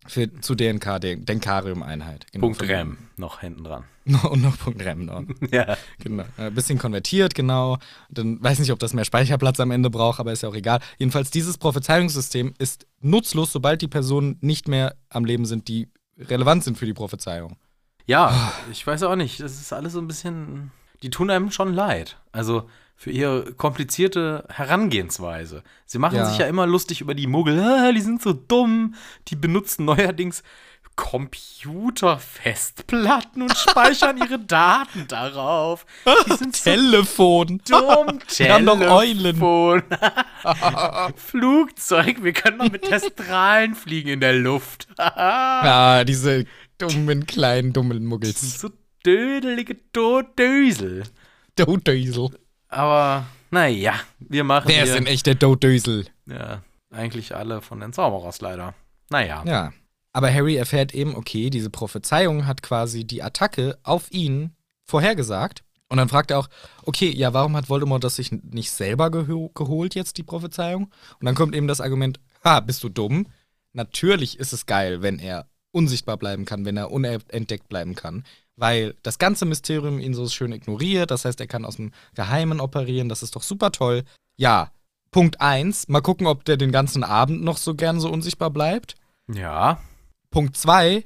A: Für, zu DNK, Den- Denkarium-Einheit. Genau,
B: Punkt REM noch hinten dran.
A: Und noch Punkt REM noch.
B: Ja.
A: Genau. Ein bisschen konvertiert, genau. Dann weiß nicht, ob das mehr Speicherplatz am Ende braucht, aber ist ja auch egal. Jedenfalls, dieses Prophezeiungssystem ist nutzlos, sobald die Personen nicht mehr am Leben sind, die relevant sind für die Prophezeiung.
B: Ja, ich weiß auch nicht. Das ist alles so ein bisschen. Die tun einem schon leid. Also für ihre komplizierte Herangehensweise. Sie machen
A: Ja.
B: sich ja immer lustig über die Muggel. Ah, die sind so dumm. Die benutzen neuerdings Computerfestplatten und speichern ihre Daten darauf. Die sind so
A: Telefon!
B: dumm. Telefon. Flugzeug. Wir können doch mit Testralen fliegen in der Luft.
A: Ah, diese dummen, kleinen, dummen Muggels.
B: so dödelige Dodösel.
A: Dodösel.
B: Aber naja, wir machen hier,
A: ist denn echt der Dodösel?
B: ja, eigentlich alle von den Zauberers leider. Naja.
A: Ja. Aber Harry erfährt eben, okay, diese Prophezeiung hat quasi die Attacke auf ihn vorhergesagt. Und dann fragt er auch, okay, ja, warum hat Voldemort das sich nicht selber geho geholt jetzt, die Prophezeiung? Und dann kommt eben das Argument, ha, bist du dumm? Natürlich ist es geil, wenn er unsichtbar bleiben kann, wenn er unentdeckt bleiben kann. Weil das ganze Mysterium ihn so schön ignoriert. Das heißt, er kann aus dem Geheimen operieren. Das ist doch super toll. Ja, Punkt eins, mal gucken, ob der den ganzen Abend noch so gern so unsichtbar bleibt.
B: Ja.
A: Punkt zwei,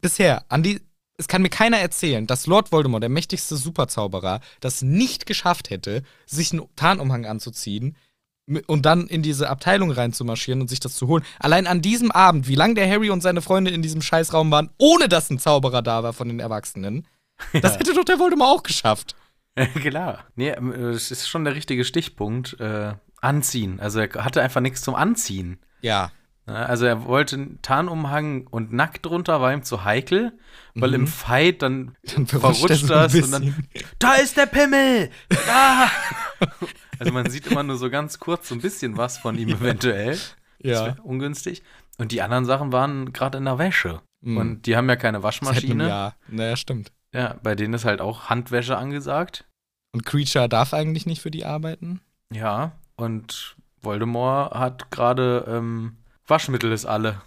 A: bisher, an die, es kann mir keiner erzählen, dass Lord Voldemort, der mächtigste Superzauberer, das nicht geschafft hätte, sich einen Tarnumhang anzuziehen und dann in diese Abteilung reinzumarschieren und sich das zu holen. Allein an diesem Abend, wie lange der Harry und seine Freunde in diesem Scheißraum waren, ohne dass ein Zauberer da war von den Erwachsenen, das hätte doch der Voldemort auch geschafft.
B: Klar. Nee, ähm, äh, es ist schon der richtige Stichpunkt. Äh, anziehen. Also er hatte einfach nichts zum Anziehen.
A: Ja.
B: Ja, Also er wollte einen Tarnumhang und nackt drunter war ihm zu heikel, weil
A: Mhm.
B: im Fight dann,
A: Dann verrutscht er
B: das und dann da ist der Pimmel! Da! also man sieht immer nur so ganz kurz so ein bisschen was von ihm eventuell. Das
A: Ja.
B: ungünstig. Und die anderen Sachen waren gerade in der Wäsche.
A: Mhm.
B: Und die haben ja keine Waschmaschine.
A: Jahr. Naja, stimmt.
B: Ja, bei denen ist halt auch Handwäsche angesagt.
A: Und Creature darf eigentlich nicht für die arbeiten?
B: Ja, und Voldemort hat gerade ähm, Waschmittel ist alle.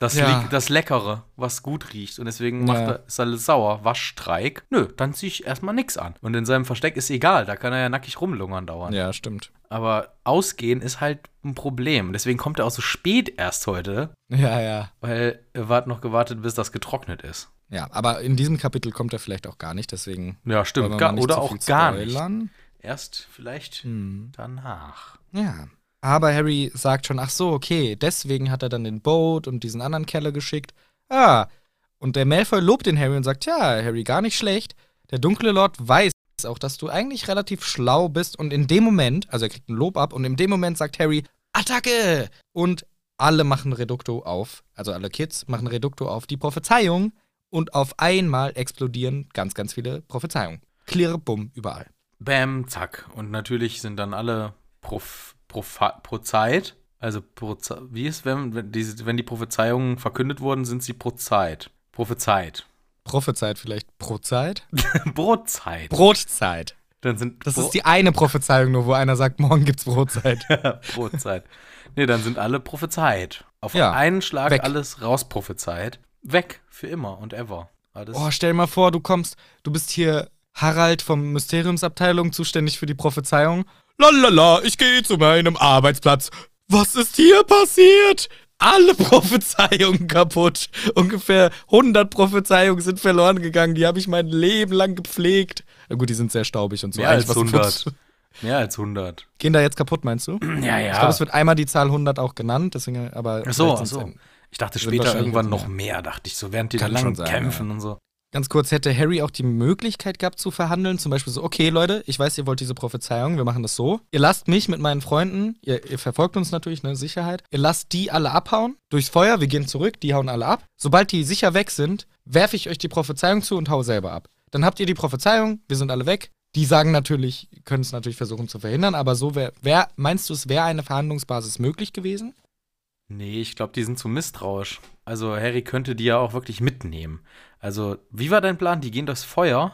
B: Das,
A: Ja.
B: Das Leckere, was gut riecht. Und deswegen macht
A: Ja.
B: er, ist alles sauer. Waschstreik. Nö, dann ziehe ich erstmal nix an. Und in seinem Versteck ist egal, da kann er ja nackig rumlungern dauern.
A: Ja, stimmt.
B: Aber ausgehen ist halt ein Problem. Deswegen kommt er auch so spät erst heute,
A: Ja, ja.
B: weil er hat noch gewartet, bis das getrocknet ist.
A: Ja, aber in diesem Kapitel kommt er vielleicht auch gar nicht, deswegen.
B: Ja, stimmt. Gar, oder auch gar nicht. Erst vielleicht
A: Hm.
B: danach.
A: Ja. Aber Harry sagt schon, ach so, okay, deswegen hat er dann den Boat und diesen anderen Keller geschickt. Ah, und der Malfoy lobt den Harry und sagt, ja, Harry, gar nicht schlecht. Der dunkle Lord weiß auch, dass du eigentlich relativ schlau bist und in dem Moment, also er kriegt ein Lob ab und in dem Moment sagt Harry, Attacke! Und alle machen Reducto auf, also alle Kids machen Reducto auf die Prophezeiung und auf einmal explodieren ganz, ganz viele Prophezeiungen. Klirre, bumm, überall.
B: Bam, zack. Und natürlich sind dann alle Prof, Profa, Prozeit. Also, wie ist, wenn, wenn, diese, wenn die Prophezeiungen verkündet wurden, sind sie Prozeit. Prophezeit.
A: Prophezeit vielleicht Prozeit?
B: Brotzeit.
A: Brotzeit.
B: Dann sind
A: Das
B: Bro-
A: ist die eine Prophezeiung nur, wo einer sagt, morgen gibt's Brotzeit.
B: Brotzeit. Nee, dann sind alle prophezeit. Auf
A: Ja,
B: einen Schlag
A: weg.
B: alles rausprophezeit. Weg. Für immer und ever. Alles.
A: Oh, stell mal vor, du kommst, du bist hier Harald vom Mysteriumsabteilung, zuständig für die Prophezeiung. Lalala, ich gehe zu meinem Arbeitsplatz. Was ist hier passiert? alle Prophezeiungen kaputt. Ungefähr 100 Prophezeiungen sind verloren gegangen. Die habe ich mein Leben lang gepflegt. Na gut, die sind sehr staubig und so.
B: Mehr als
A: was
B: 100.
A: futz-
B: Mehr als 100.
A: Gehen da jetzt kaputt, meinst du?
B: Ja,
A: Ich glaube, es wird einmal die Zahl 100 auch genannt, deswegen, aber.
B: Ach so, ach so. Ich dachte später irgendwann noch
A: mehr.
B: mehr, dachte ich so, während die da
A: Kann
B: lang
A: schon sein,
B: kämpfen
A: ja.
B: und so.
A: Ganz kurz, hätte Harry auch die Möglichkeit gehabt zu verhandeln, zum Beispiel so, okay Leute, ich weiß, ihr wollt diese Prophezeiung, wir machen das so. Ihr lasst mich mit meinen Freunden, ihr, ihr verfolgt uns natürlich, ne, Sicherheit. Ihr lasst die alle abhauen, durchs Feuer, wir gehen zurück, die hauen alle ab. Sobald die sicher weg sind, werfe ich euch die Prophezeiung zu und hau selber ab. Dann habt ihr die Prophezeiung, wir sind alle weg. Die sagen natürlich, können es natürlich versuchen zu verhindern, aber so wäre, wär, meinst du, es wäre eine Verhandlungsbasis möglich gewesen?
B: Nee, ich glaube, die sind zu misstrauisch. Also Harry könnte die ja auch wirklich mitnehmen. Also, wie war dein Plan? Die gehen durchs Feuer?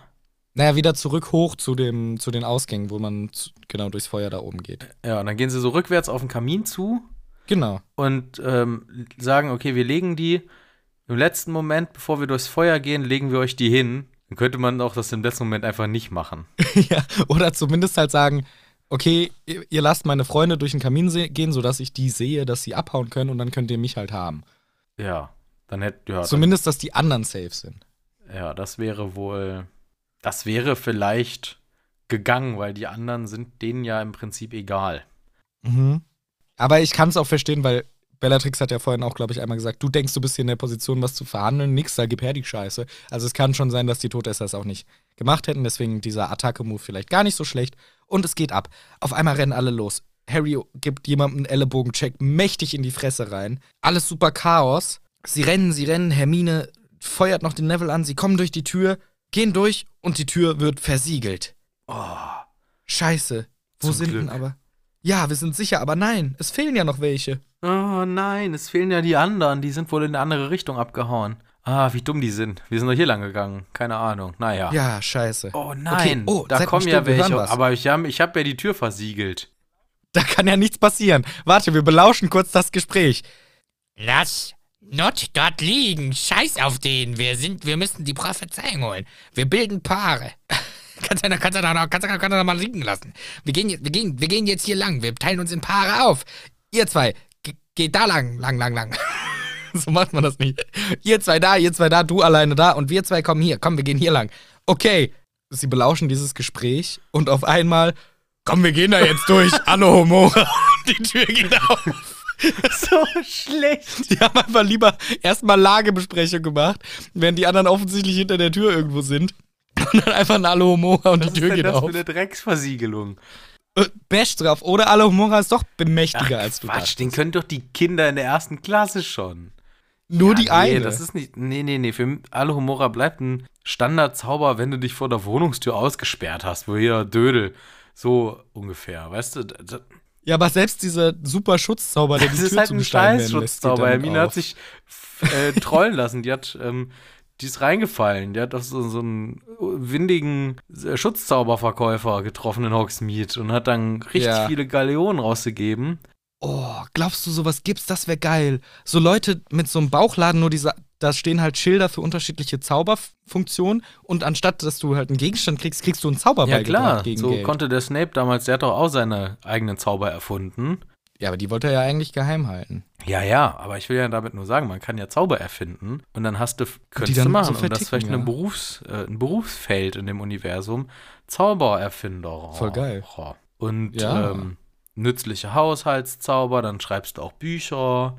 A: Naja, wieder zurück hoch zu, dem, zu den Ausgängen, wo man zu, genau durchs Feuer da oben geht.
B: Ja, und dann gehen sie so rückwärts auf den Kamin zu
A: Genau.
B: und ähm, sagen, okay, wir legen die im letzten Moment, bevor wir durchs Feuer gehen, legen wir euch die hin. Dann könnte man auch das im letzten Moment einfach nicht machen.
A: ja, oder zumindest halt sagen, okay, ihr, lasst meine Freunde durch den Kamin gehen, sodass ich die sehe, dass sie abhauen können und dann könnt ihr mich halt haben.
B: Ja, dann hätte, ja, dann,
A: Zumindest, dass die anderen safe sind.
B: ja, das wäre wohl, das wäre vielleicht gegangen, weil die anderen sind denen ja im Prinzip egal.
A: Mhm. Aber ich kann es auch verstehen, weil Bellatrix hat ja vorhin auch, glaube ich, einmal gesagt, du denkst, du bist hier in der Position, was zu verhandeln. Nix, da gib her die Scheiße. Also es kann schon sein, dass die Todesser es auch nicht gemacht hätten. Deswegen dieser Attacke-Move vielleicht gar nicht so schlecht. Und es geht ab. Auf einmal rennen alle los. Harry gibt jemandem einen Ellenbogencheck mächtig in die Fresse rein. Alles super Chaos. Sie rennen, sie rennen. Hermine feuert noch den Neville an. Sie kommen durch die Tür, gehen durch und die Tür wird versiegelt.
B: Oh,
A: Scheiße. Wo
B: Zum
A: sind
B: Glück.
A: denn aber? Ja, wir sind sicher, aber nein, es fehlen ja noch welche.
B: oh nein, es fehlen ja die anderen. Die sind wohl in eine andere Richtung abgehauen. Ah, wie dumm die sind. Wir sind doch hier lang gegangen. Keine Ahnung. Naja.
A: Ja, scheiße.
B: Oh nein,
A: oh,
B: da kommen ja welche. Aber ich habe ich hab ja die Tür versiegelt.
A: Da kann ja nichts passieren. Warte, wir belauschen kurz das Gespräch.
E: Lass Not dort liegen. Scheiß auf den. Wir sind, wir müssen die Prophezeiung holen. Wir bilden Paare. Kannst du kannst kannst kannst du noch mal liegen lassen. Wir gehen, jetzt- wir, gehen, wir gehen jetzt hier lang. Wir teilen uns in Paare auf. Ihr zwei, ge- geht da lang, lang, lang, lang. so macht man das nicht. Ihr zwei da, ihr zwei da, du alleine da und wir zwei kommen hier. Komm, wir gehen hier lang. Okay. Sie belauschen dieses Gespräch und auf einmal, komm, wir gehen da jetzt durch. Hallo, Homora. Die Tür geht auf.
B: So schlecht.
A: Die haben einfach lieber erstmal Lagebesprechung gemacht, während die anderen offensichtlich hinter der Tür irgendwo sind. Und dann einfach ein Alohomora und
B: Was
A: die
B: ist
A: Tür geht
B: das
A: auf.
B: für eine Drecksversiegelung?
A: Äh, Bash drauf. Oder Alohomora ist doch bemächtiger als du
B: Quatsch,
A: dachtest.
B: den können doch die Kinder in der ersten Klasse schon.
A: Nur
B: Ja,
A: die
B: nee,
A: eine.
B: Das ist nicht. Nee, nee, nee. Für Alohomora bleibt ein Standardzauber, wenn du dich vor der Wohnungstür ausgesperrt hast, wo hier Dödel. So ungefähr, weißt du?
A: Ja, aber selbst dieser super Schutzzauber, der
B: Das
A: die
B: ist
A: Tür
B: halt
A: zu
B: ein Scheißschutzzauber.
A: damit
B: Hermine hat sich äh, trollen lassen. Die hat, ähm, die ist reingefallen. Die hat auf so, so einen windigen äh, Schutzzauberverkäufer getroffen in Hogsmeade und hat dann richtig
A: Ja.
B: viele Galeonen rausgegeben.
A: Oh, glaubst du, sowas gibt's? Das wäre geil. So Leute mit so einem Bauchladen, nur diese, da stehen halt Schilder für unterschiedliche Zauberfunktionen und anstatt, dass du halt einen Gegenstand kriegst, kriegst du einen Zauberball
B: Ja, klar.
A: gegen
B: So
A: Geld.
B: konnte der Snape damals, der hat doch auch seine eigenen Zauber erfunden.
A: Ja, aber die wollte er ja eigentlich geheim halten.
B: Ja, ja, aber ich will ja damit nur sagen, man kann ja Zauber erfinden und dann hast du, könntest du machen,
A: so
B: und das ist vielleicht
A: ja.
B: Berufs-, äh, ein Berufsfeld in dem Universum. Zaubererfinder.
A: Voll geil.
B: Und
A: Ja.
B: ähm, nützliche Haushaltszauber, dann schreibst du auch Bücher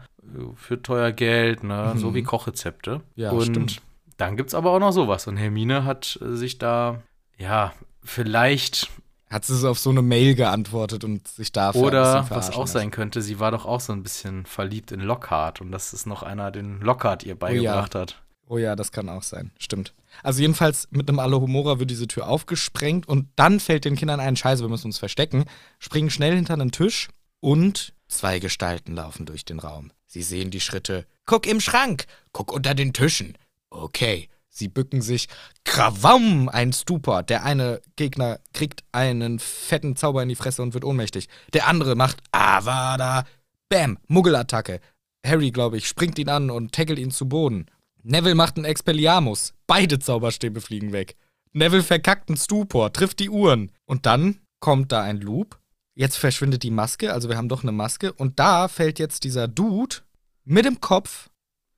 B: für teuer Geld, ne? so
A: Mhm.
B: wie Kochrezepte.
A: Ja,
B: und
A: stimmt.
B: dann gibt es aber auch noch sowas. Und Hermine hat äh, sich da, ja, vielleicht
A: Hat sie so auf so eine Mail geantwortet und sich dafür
B: Oder was auch
A: lassen.
B: sein könnte, sie war doch auch so ein bisschen verliebt in Lockhart und das ist noch einer, den Lockhart ihr beigebracht hat.
A: Oh ja, das kann auch sein. Stimmt. Also jedenfalls mit einem Alohomora wird diese Tür aufgesprengt und dann fällt den Kindern ein, scheiße, wir müssen uns verstecken, springen schnell hinter einen Tisch und zwei Gestalten laufen durch den Raum. Sie sehen die Schritte. Guck im Schrank, guck unter den Tischen. Okay. Sie bücken sich. Krawam! Ein Stupor. Der eine Gegner kriegt einen fetten Zauber in die Fresse und wird ohnmächtig. Der andere macht Avada. Bam! Muggelattacke. Harry, glaube ich, springt ihn an und tackelt ihn zu Boden. Neville macht einen Expelliarmus. Beide Zauberstäbe fliegen weg. Neville verkackt einen Stupor, trifft die Uhren. Und dann kommt da ein Loop. Jetzt verschwindet die Maske, also wir haben doch eine Maske. Und da fällt jetzt dieser Dude mit dem Kopf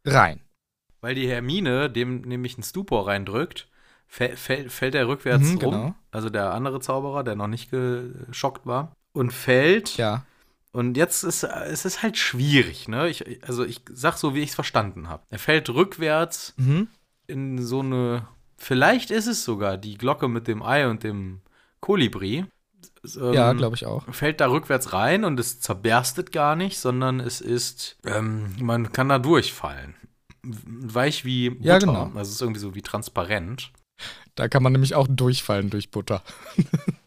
A: rein.
B: Weil die Hermine dem nämlich einen Stupor reindrückt, fäll, fäll, fällt er rückwärts
A: Mhm,
B: rum.
A: genau.
B: Also der andere Zauberer, der noch nicht geschockt war. Und fällt.
A: Ja.
B: Und jetzt ist es ist halt schwierig, ne? Ich, also ich sag so, wie ich es verstanden habe. Er fällt rückwärts
A: Mhm.
B: in so eine. Vielleicht ist es sogar die Glocke mit dem Ei und dem Kolibri. Ähm,
A: Ja, glaube ich auch.
B: Fällt da rückwärts rein und es zerberstet gar nicht, sondern es ist, ähm, man kann da durchfallen. Weich wie Butter.
A: Ja, genau.
B: Also es ist irgendwie so wie transparent.
A: Da kann man nämlich auch durchfallen durch Butter.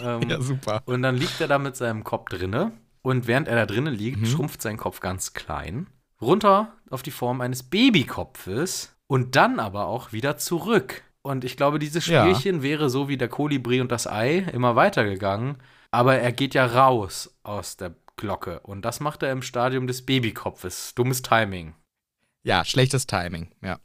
B: Ähm,
A: Ja, super.
B: Und dann liegt er da mit seinem Kopf drinne. Und während er da drinnen liegt,
A: Mhm.
B: schrumpft sein Kopf ganz klein. Runter auf die Form eines Babykopfes. Und dann aber auch wieder zurück. Und ich glaube, dieses
A: Ja.
B: Spielchen wäre so wie der Kolibri und das Ei immer weitergegangen. Aber er geht ja raus aus der Glocke. Und das macht er im Stadium des Babykopfes. Dummes Timing.
A: Ja, schlechtes Timing, ja.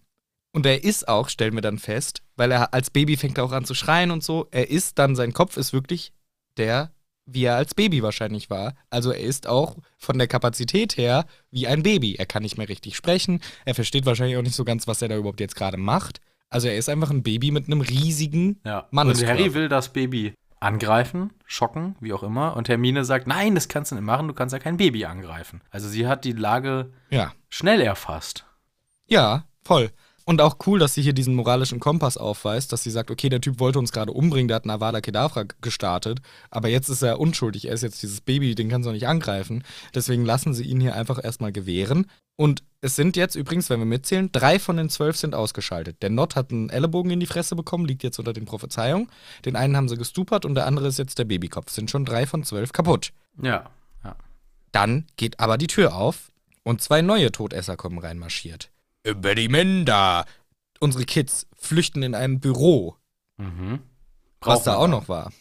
A: Und er ist auch, stellen wir dann fest, weil er als Baby fängt er auch an zu schreien und so, er ist dann, sein Kopf ist wirklich der, wie er als Baby wahrscheinlich war. Also er ist auch von der Kapazität her wie ein Baby. Er kann nicht mehr richtig sprechen, er versteht wahrscheinlich auch nicht so ganz, was er da überhaupt jetzt gerade macht. Also er ist einfach ein Baby mit einem riesigen
B: Ja. Und
A: Manneskörper.
B: Harry will das Baby angreifen, schocken, wie auch immer. Und Hermine sagt, nein, das kannst du nicht machen, du kannst ja kein Baby angreifen. Also sie hat die Lage
A: Ja.
B: schnell erfasst.
A: Ja, voll. Und auch cool, dass sie hier diesen moralischen Kompass aufweist, dass sie sagt, okay, der Typ wollte uns gerade umbringen, der hat Avada Kedavra gestartet, aber jetzt ist er unschuldig, er ist jetzt dieses Baby, den kannst du nicht angreifen. Deswegen lassen sie ihn hier einfach erstmal gewähren. Und es sind jetzt übrigens, wenn wir mitzählen, drei von den zwölf sind ausgeschaltet. Der Nott hat einen Ellenbogen in die Fresse bekommen, liegt jetzt unter den Prophezeiungen. Den einen haben sie gestupert und der andere ist jetzt der Babykopf. Sind schon drei von zwölf kaputt.
B: Ja, ja.
A: Dann geht aber die Tür auf und zwei neue Todesser kommen reinmarschiert. Impedimenta! Unsere Kids flüchten in ein Büro,
B: Mhm.
A: was da auch noch war.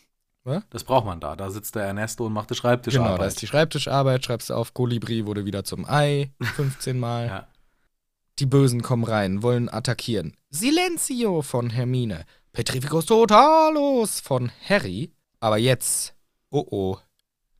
B: Das braucht man da. Da sitzt der Ernesto und macht die
A: Genau,
B: Schreibtischarbeit.
A: da ist die Schreibtischarbeit, schreibst du auf, Kolibri wurde wieder zum Ei, 15 Mal.
B: Ja.
A: Die Bösen kommen rein, wollen attackieren. Silenzio von Hermine. Petrificus Totalos von Harry. Aber jetzt, oh oh,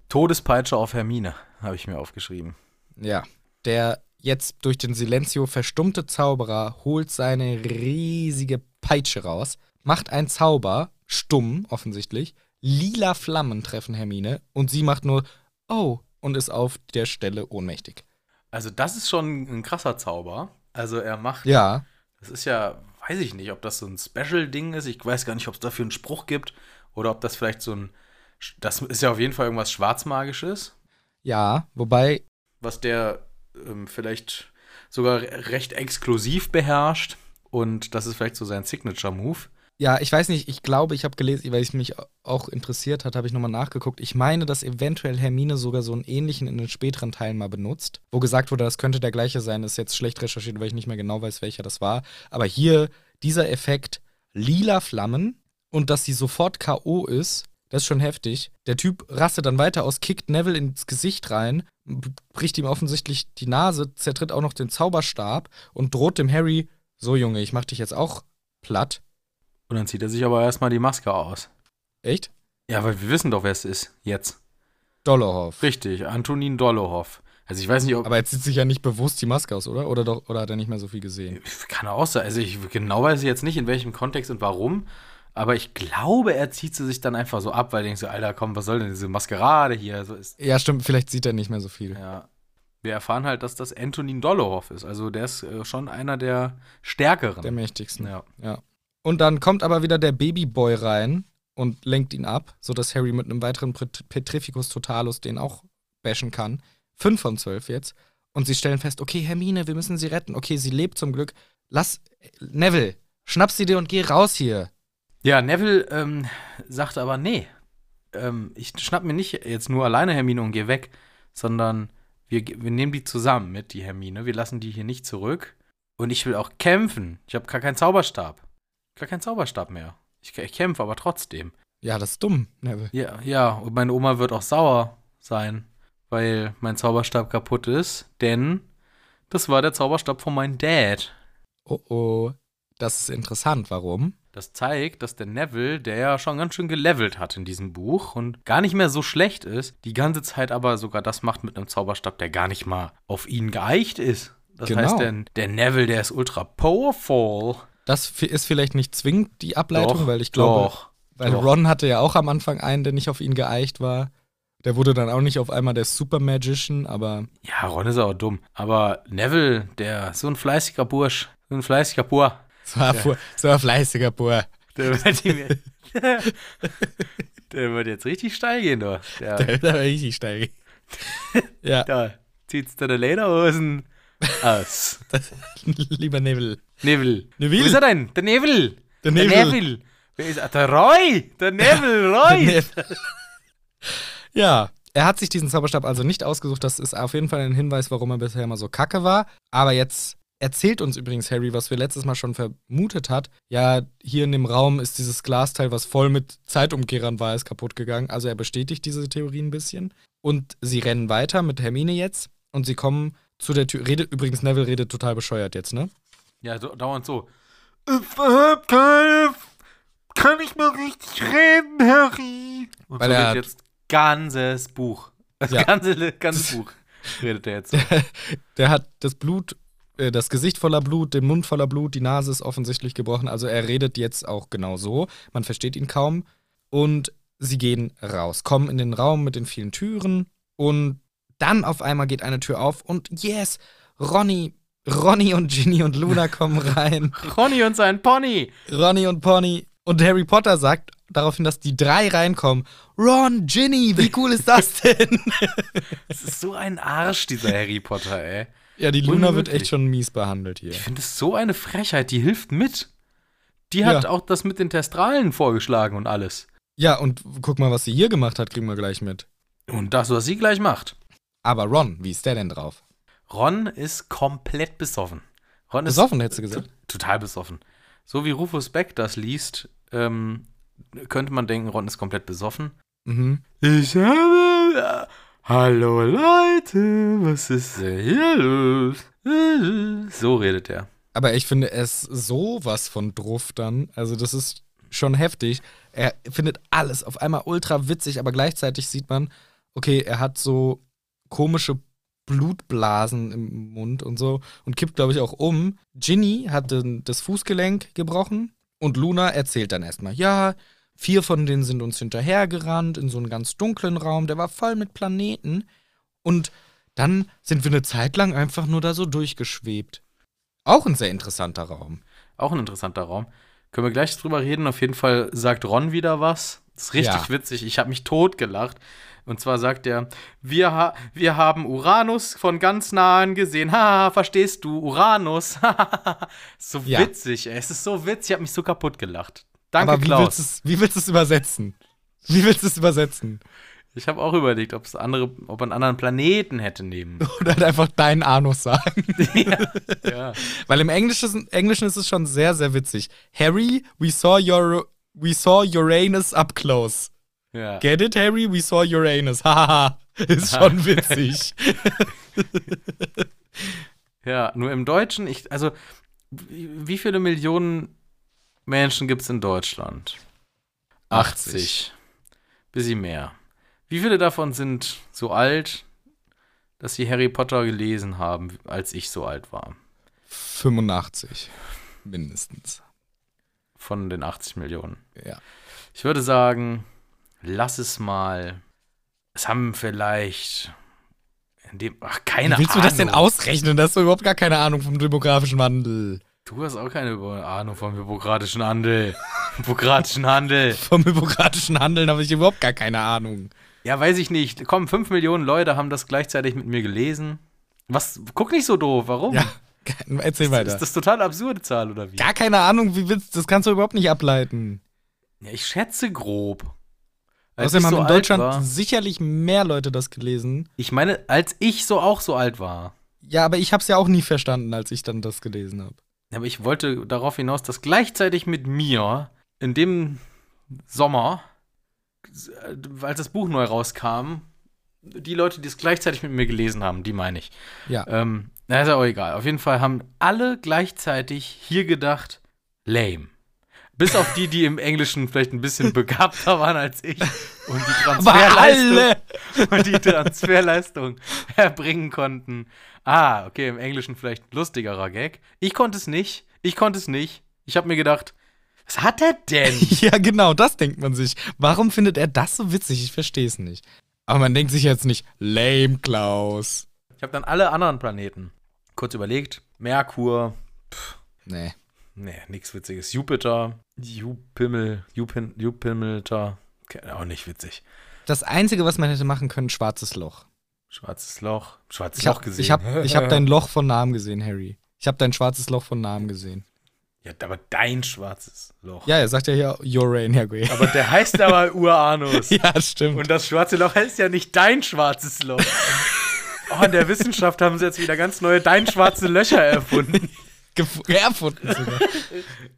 B: Todespeitsche auf Hermine, habe ich mir aufgeschrieben.
A: Ja, der jetzt durch den Silenzio verstummte Zauberer holt seine riesige Peitsche raus, macht einen Zauber, stumm offensichtlich, lila Flammen treffen Hermine und sie macht nur Oh und ist auf der Stelle ohnmächtig.
B: Also das ist schon ein krasser Zauber. Also er macht,
A: Ja,
B: das ist ja, weiß ich nicht, ob das so ein Special-Ding ist. Ich weiß gar nicht, ob es dafür einen Spruch gibt oder ob das vielleicht so ein, das ist ja auf jeden Fall irgendwas Schwarzmagisches.
A: ja, wobei,
B: was der ähm, vielleicht sogar re- recht exklusiv beherrscht. Und das ist vielleicht so sein Signature-Move.
A: Ja, ich weiß nicht, ich glaube, ich habe gelesen, weil es mich auch interessiert hat, habe ich nochmal nachgeguckt. Ich meine, dass eventuell Hermine sogar so einen ähnlichen in den späteren Teilen mal benutzt, wo gesagt wurde, das könnte der gleiche sein. Ist jetzt schlecht recherchiert, weil ich nicht mehr genau weiß, welcher das war. Aber hier dieser Effekt, lila Flammen und dass sie sofort K.O. ist, das ist schon heftig. Der Typ rastet dann weiter aus, kickt Neville ins Gesicht rein, bricht ihm offensichtlich die Nase, zertritt auch noch den Zauberstab und droht dem Harry, so Junge, ich mach dich jetzt auch platt.
B: Und dann zieht er sich aber erstmal die Maske aus.
A: Echt?
B: Ja, weil wir wissen doch, wer es ist. Jetzt.
A: Dollarhoff.
B: Richtig, Antonin Dollohoff. Also ich weiß nicht, ob.
A: Aber jetzt zieht sich ja nicht bewusst die Maske aus, oder? Oder, doch, oder hat er nicht mehr so viel gesehen?
B: Kann auch sein. Also ich genau weiß ich jetzt nicht, in welchem Kontext und warum. Aber ich glaube, er zieht sie sich dann einfach so ab, weil er denkt so, Alter, komm, was soll denn diese Maskerade hier? So ist,
A: Ja, stimmt, vielleicht sieht er nicht mehr so viel.
B: ja. Wir erfahren halt, dass das Antonin Dollohoff ist. Also der ist äh, schon einer der stärkeren.
A: Der mächtigsten.
B: ja.
A: Ja. Und dann kommt aber wieder der Babyboy rein und lenkt ihn ab, sodass Harry mit einem weiteren Pet- Petrificus Totalus den auch bashen kann. Fünf von zwölf jetzt. Und sie stellen fest, okay, Hermine, wir müssen sie retten. Okay, sie lebt zum Glück. Lass, Neville, schnapp sie dir und geh raus hier.
B: Ja, Neville ähm, sagt aber, nee, ähm, ich schnapp mir nicht jetzt nur alleine Hermine und geh weg, sondern wir, wir nehmen die zusammen mit, die Hermine. Wir lassen die hier nicht zurück. Und ich will auch kämpfen. Ich habe gar keinen Zauberstab. Gar keinen Zauberstab mehr. Ich, ich kämpfe aber trotzdem.
A: Ja, das ist dumm, Neville.
B: Ja, ja, und meine Oma wird auch sauer sein, weil mein Zauberstab kaputt ist, denn das war der Zauberstab von meinem Dad.
A: Oh oh, das ist interessant. Warum?
B: Das zeigt, dass der Neville, der ja schon ganz schön gelevelt hat in diesem Buch und gar nicht mehr so schlecht ist, die ganze Zeit aber sogar das macht mit einem Zauberstab, der gar nicht mal auf ihn geeicht ist. Das
A: Genau.
B: heißt, der, der Neville, der ist ultra powerful.
A: Das ist vielleicht nicht zwingend die Ableitung,
B: Doch,
A: weil ich glaube,
B: doch,
A: weil
B: doch.
A: Ron hatte ja auch am Anfang einen, der nicht auf ihn geeicht war. Der wurde dann auch nicht auf einmal der Super Magician, aber
B: Ja, Ron ist auch dumm. Aber Neville, der so ein fleißiger Bursch, so ein fleißiger Bur,
A: es war fu- so ein fleißiger Bur.
B: der wird, ihm- der wird jetzt richtig steil gehen, du. Der,
A: Der ist aber richtig steil. ja,
B: da zieht's deine Lederhosen aus.
A: lieber Neville.
B: Neville.
A: Neville.
B: Wo ist er denn? Der Neville.
A: Der
B: Der
A: Neville.
B: Wer ist er? Der Roy. Der Neville Roy.
A: Neville. ja, er hat sich diesen Zauberstab also nicht ausgesucht. Das ist auf jeden Fall ein Hinweis, warum er bisher immer so kacke war. Aber jetzt erzählt uns übrigens Harry, was wir letztes Mal schon vermutet hat. Ja, hier in dem Raum ist dieses Glasteil, was voll mit Zeitumkehrern war, ist kaputt gegangen. Also er bestätigt diese Theorie ein bisschen. Und sie rennen weiter mit Hermine jetzt. Und sie kommen zu der Tür. Redet, übrigens, Neville redet total bescheuert jetzt, ne?
B: Ja, so, dauernd so.
F: Ich hab keine. Kann ich mal richtig reden, Harry?
B: Und
A: Weil
B: so
A: er
B: jetzt ganzes Buch. Das
A: Ja.
B: ganze, ganze Buch redet er jetzt so.
A: Der hat das Blut, äh, das Gesicht voller Blut, den Mund voller Blut, die Nase ist offensichtlich gebrochen. Also er redet jetzt auch genau so. Man versteht ihn kaum. Und sie gehen raus, kommen in den Raum mit den vielen Türen. Und dann auf einmal geht eine Tür auf und yes, Ronny, Ronny und Ginny und Luna kommen rein.
B: Ronny und sein Pony.
A: Ronny und Pony. Und Harry Potter sagt daraufhin, dass die drei reinkommen. Ron, Ginny, wie cool ist das denn?
B: Das ist so ein Arsch, dieser Harry Potter, ey.
A: ja, die Luna wird
B: Unmöglich.
A: echt schon mies behandelt hier.
B: Ich finde es so eine Frechheit, die hilft mit. Die hat
A: Ja.
B: auch das mit den Testralen vorgeschlagen und alles.
A: Ja, und guck mal, was sie hier gemacht hat, kriegen wir gleich mit.
B: Und das, was sie gleich macht.
A: Aber Ron, wie ist der denn drauf?
B: Ron ist komplett besoffen. Ron
A: Besoffen, hättest du gesagt?
B: to- total besoffen. So wie Rufus Beck das liest, ähm, könnte man denken, Ron ist komplett besoffen.
A: Mhm.
B: Ich habe. Hallo Leute, was ist denn hier los? So redet er.
A: Aber ich finde es sowas von druff dann. Also, das ist schon heftig. Er findet alles auf einmal ultra witzig, aber gleichzeitig sieht man, okay, er hat so komische Blutblasen im Mund und so und kippt, glaube ich, auch um. Ginny hat den, das Fußgelenk gebrochen und Luna erzählt dann erstmal, ja, vier von denen sind uns hinterhergerannt in so einen ganz dunklen Raum, der war voll mit Planeten und dann sind wir eine Zeit lang einfach nur da so durchgeschwebt. Auch ein sehr interessanter Raum.
B: Auch ein interessanter Raum. Können wir gleich drüber reden. Auf jeden Fall sagt Ron wieder was. Das ist richtig
A: Ja.
B: witzig. Ich habe mich totgelacht. Und zwar sagt er, wir, ha wir haben Uranus von ganz nahen gesehen. Haha, verstehst du? Uranus. so
A: Ja.
B: witzig, ey. Es ist so witzig. Ich habe mich so kaputt gelacht. Danke,
A: Aber wie
B: Klaus.
A: willst, wie willst du es übersetzen? Wie willst du es übersetzen?
B: Ich habe auch überlegt, ob es andere, ob man einen anderen Planeten hätte nehmen.
A: Oder einfach deinen Anus sagen.
B: ja.
A: Weil im Englischen, Englischen ist es schon sehr, sehr witzig. Harry, we saw your we saw Uranus up close.
B: Ja.
A: Get it, Harry? We saw Uranus. Hahaha. ist schon witzig.
B: Ja, nur im Deutschen, ich, also, wie wie viele Millionen Menschen gibt es in Deutschland? 80. Bisschen mehr. Wie viele davon sind so alt, dass sie Harry Potter gelesen haben, als ich so alt war?
A: 85. Mindestens.
B: Von den 80 Millionen.
A: Ja.
B: Ich würde sagen, lass es mal. Es haben vielleicht. In dem, ach, keine
A: Wie willst du
B: Ahnung.
A: das denn ausrechnen? Das hast du überhaupt gar keine Ahnung vom demografischen Wandel.
B: Du hast auch keine Ahnung vom hypokratischen Handel. hypokratischen Handel.
A: Vom hypokratischen Handeln habe ich überhaupt gar keine Ahnung.
B: Ja, weiß ich nicht. Komm, 5 Millionen Leute haben das gleichzeitig mit mir gelesen. Was? Guck nicht so doof. Warum?
A: Ja, erzähl weiter.
B: Ist das total absurde Zahl oder wie?
A: Gar keine Ahnung, wie willst das kannst du überhaupt nicht ableiten.
B: Ja, ich schätze grob.
A: Außerdem haben
B: so
A: in Deutschland sicherlich mehr Leute das gelesen.
B: ich meine, als ich so auch so alt war.
A: Ja, aber ich habe es ja auch nie verstanden, als ich dann das gelesen habe.
B: Aber ich wollte darauf hinaus, dass gleichzeitig mit mir in dem Sommer, äh, als das Buch neu rauskam, die Leute, die es gleichzeitig mit mir gelesen haben, die meine ich.
A: Ja.
B: Ähm, na, ist ja auch egal. Auf jeden Fall haben alle gleichzeitig hier gedacht, lame. Bis auf die, die im Englischen vielleicht ein bisschen begabter waren als ich und die Transferleistung,
A: alle!
B: und die Transferleistung erbringen konnten. Ah, okay, im Englischen vielleicht ein lustigerer Gag. Ich konnte es nicht. Ich konnte es nicht. Ich habe mir gedacht, was hat er denn?
A: Ja, genau, das denkt man sich. Warum findet er das so witzig? Ich verstehe es nicht. Aber man denkt sich jetzt nicht, lame Klaus.
B: Ich habe dann alle anderen Planeten kurz überlegt. Merkur,
A: Nee.
B: nee, nix Witziges. Jupiter, Jupimmel, Jupin, Jupimmelter, auch nicht witzig.
A: Das Einzige, was man hätte machen können, schwarzes Loch.
B: Schwarzes Loch, schwarzes
A: Ich
B: Loch
A: habe
B: gesehen.
A: ich hab, ich hab dein Loch von Namen gesehen, Harry. Ich habe dein schwarzes Loch von Namen gesehen.
B: ja, aber dein schwarzes Loch.
A: Ja, er sagt ja hier Your Rain, Harry.
B: Aber der heißt aber Uranus.
A: ja, stimmt.
B: Und das schwarze Loch heißt ja nicht dein schwarzes Loch. Oh, in der Wissenschaft haben sie jetzt wieder ganz neue dein schwarze Löcher erfunden.
A: Gef- erfunden sogar.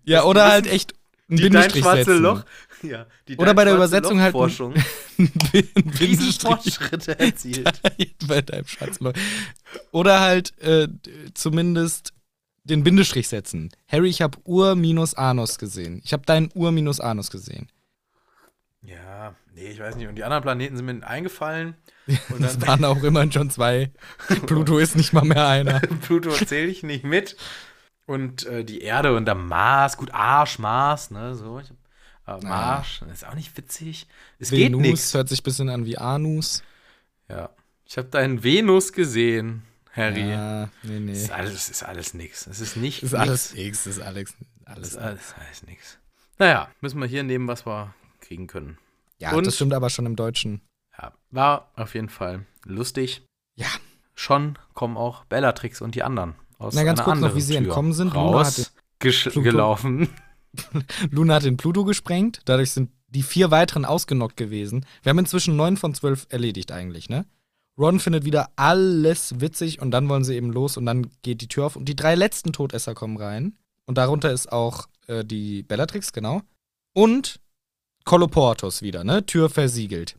A: ja, oder halt echt ein
B: Die dein schwarze
A: setzen.
B: Loch. Ja, die
A: Oder bei der Übersetzung halt ein-
B: Loch-Forschung
A: ein.
B: Riesenfortschritte erzielt.
A: bei deinem schwarzen Loch. Oder halt äh, zumindest den Bindestrich setzen. Harry, ich habe Ur minus Anus gesehen. Ich habe deinen Ur minus Anus gesehen.
B: Ja, nee, ich weiß nicht. Und die anderen Planeten sind mir eingefallen. Und
A: Das waren auch immerhin schon zwei. Pluto ist nicht mal mehr einer.
B: Pluto zähle ich nicht mit. Und äh, die Erde und der Mars, gut, Arsch, Mars, ne, so. Ich hab, aber Mars, ist auch nicht witzig. Es geht
A: Venus
B: nichts.
A: hört sich ein bisschen an wie Anus.
B: Ja. Ich habe deinen Venus gesehen, Harry.
A: Ja, nee, nee.
B: Ist alles, es ist alles nix. Es ist nicht
A: ist alles X, das ist Alex.
B: Es
A: Alles.
B: ist alles, alles nix. Naja, müssen wir hier nehmen, was wir kriegen können.
A: Ja,
B: Und-
A: das stimmt aber schon im Deutschen.
B: Ja, war auf jeden Fall lustig.
A: Ja.
B: Schon kommen auch Bellatrix und die anderen aus
A: Na, ganz kurz noch, wie sie
B: Tür
A: entkommen sind. Luna
B: Raus,
A: Pluto.
B: gelaufen.
A: Luna hat den Pluto gesprengt. Dadurch sind die vier weiteren ausgenockt gewesen. Wir haben inzwischen neun von zwölf erledigt eigentlich, ne? Ron findet wieder alles witzig und dann wollen sie eben los und dann geht die Tür auf und die drei letzten Todesser kommen rein. Und darunter ist auch äh, die Bellatrix, genau. Und Koloportus wieder, ne? Tür versiegelt.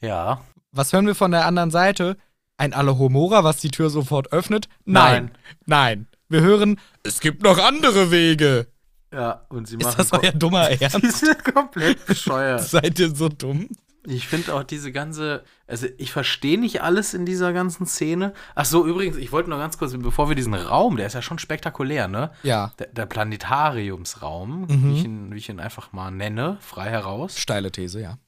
B: Ja.
A: Was hören wir von der anderen Seite? Ein Alohomora, was die Tür sofort öffnet? Nein. Nein. Wir hören, es gibt noch andere Wege.
B: Ja, und sie
A: Ist
B: machen
A: das euer dummer Ernst?
B: sind komplett bescheuert.
A: Seid ihr so dumm?
B: Ich finde auch diese ganze, also ich verstehe nicht alles in dieser ganzen Szene. Ach so, übrigens, ich wollte noch ganz kurz, bevor wir diesen Raum, der ist ja schon spektakulär, ne?
A: Ja,
B: Der, der Planetariumsraum,
A: Mhm.
B: wie, ich ihn, wie ich ihn einfach mal nenne, frei heraus.
A: steile These, ja.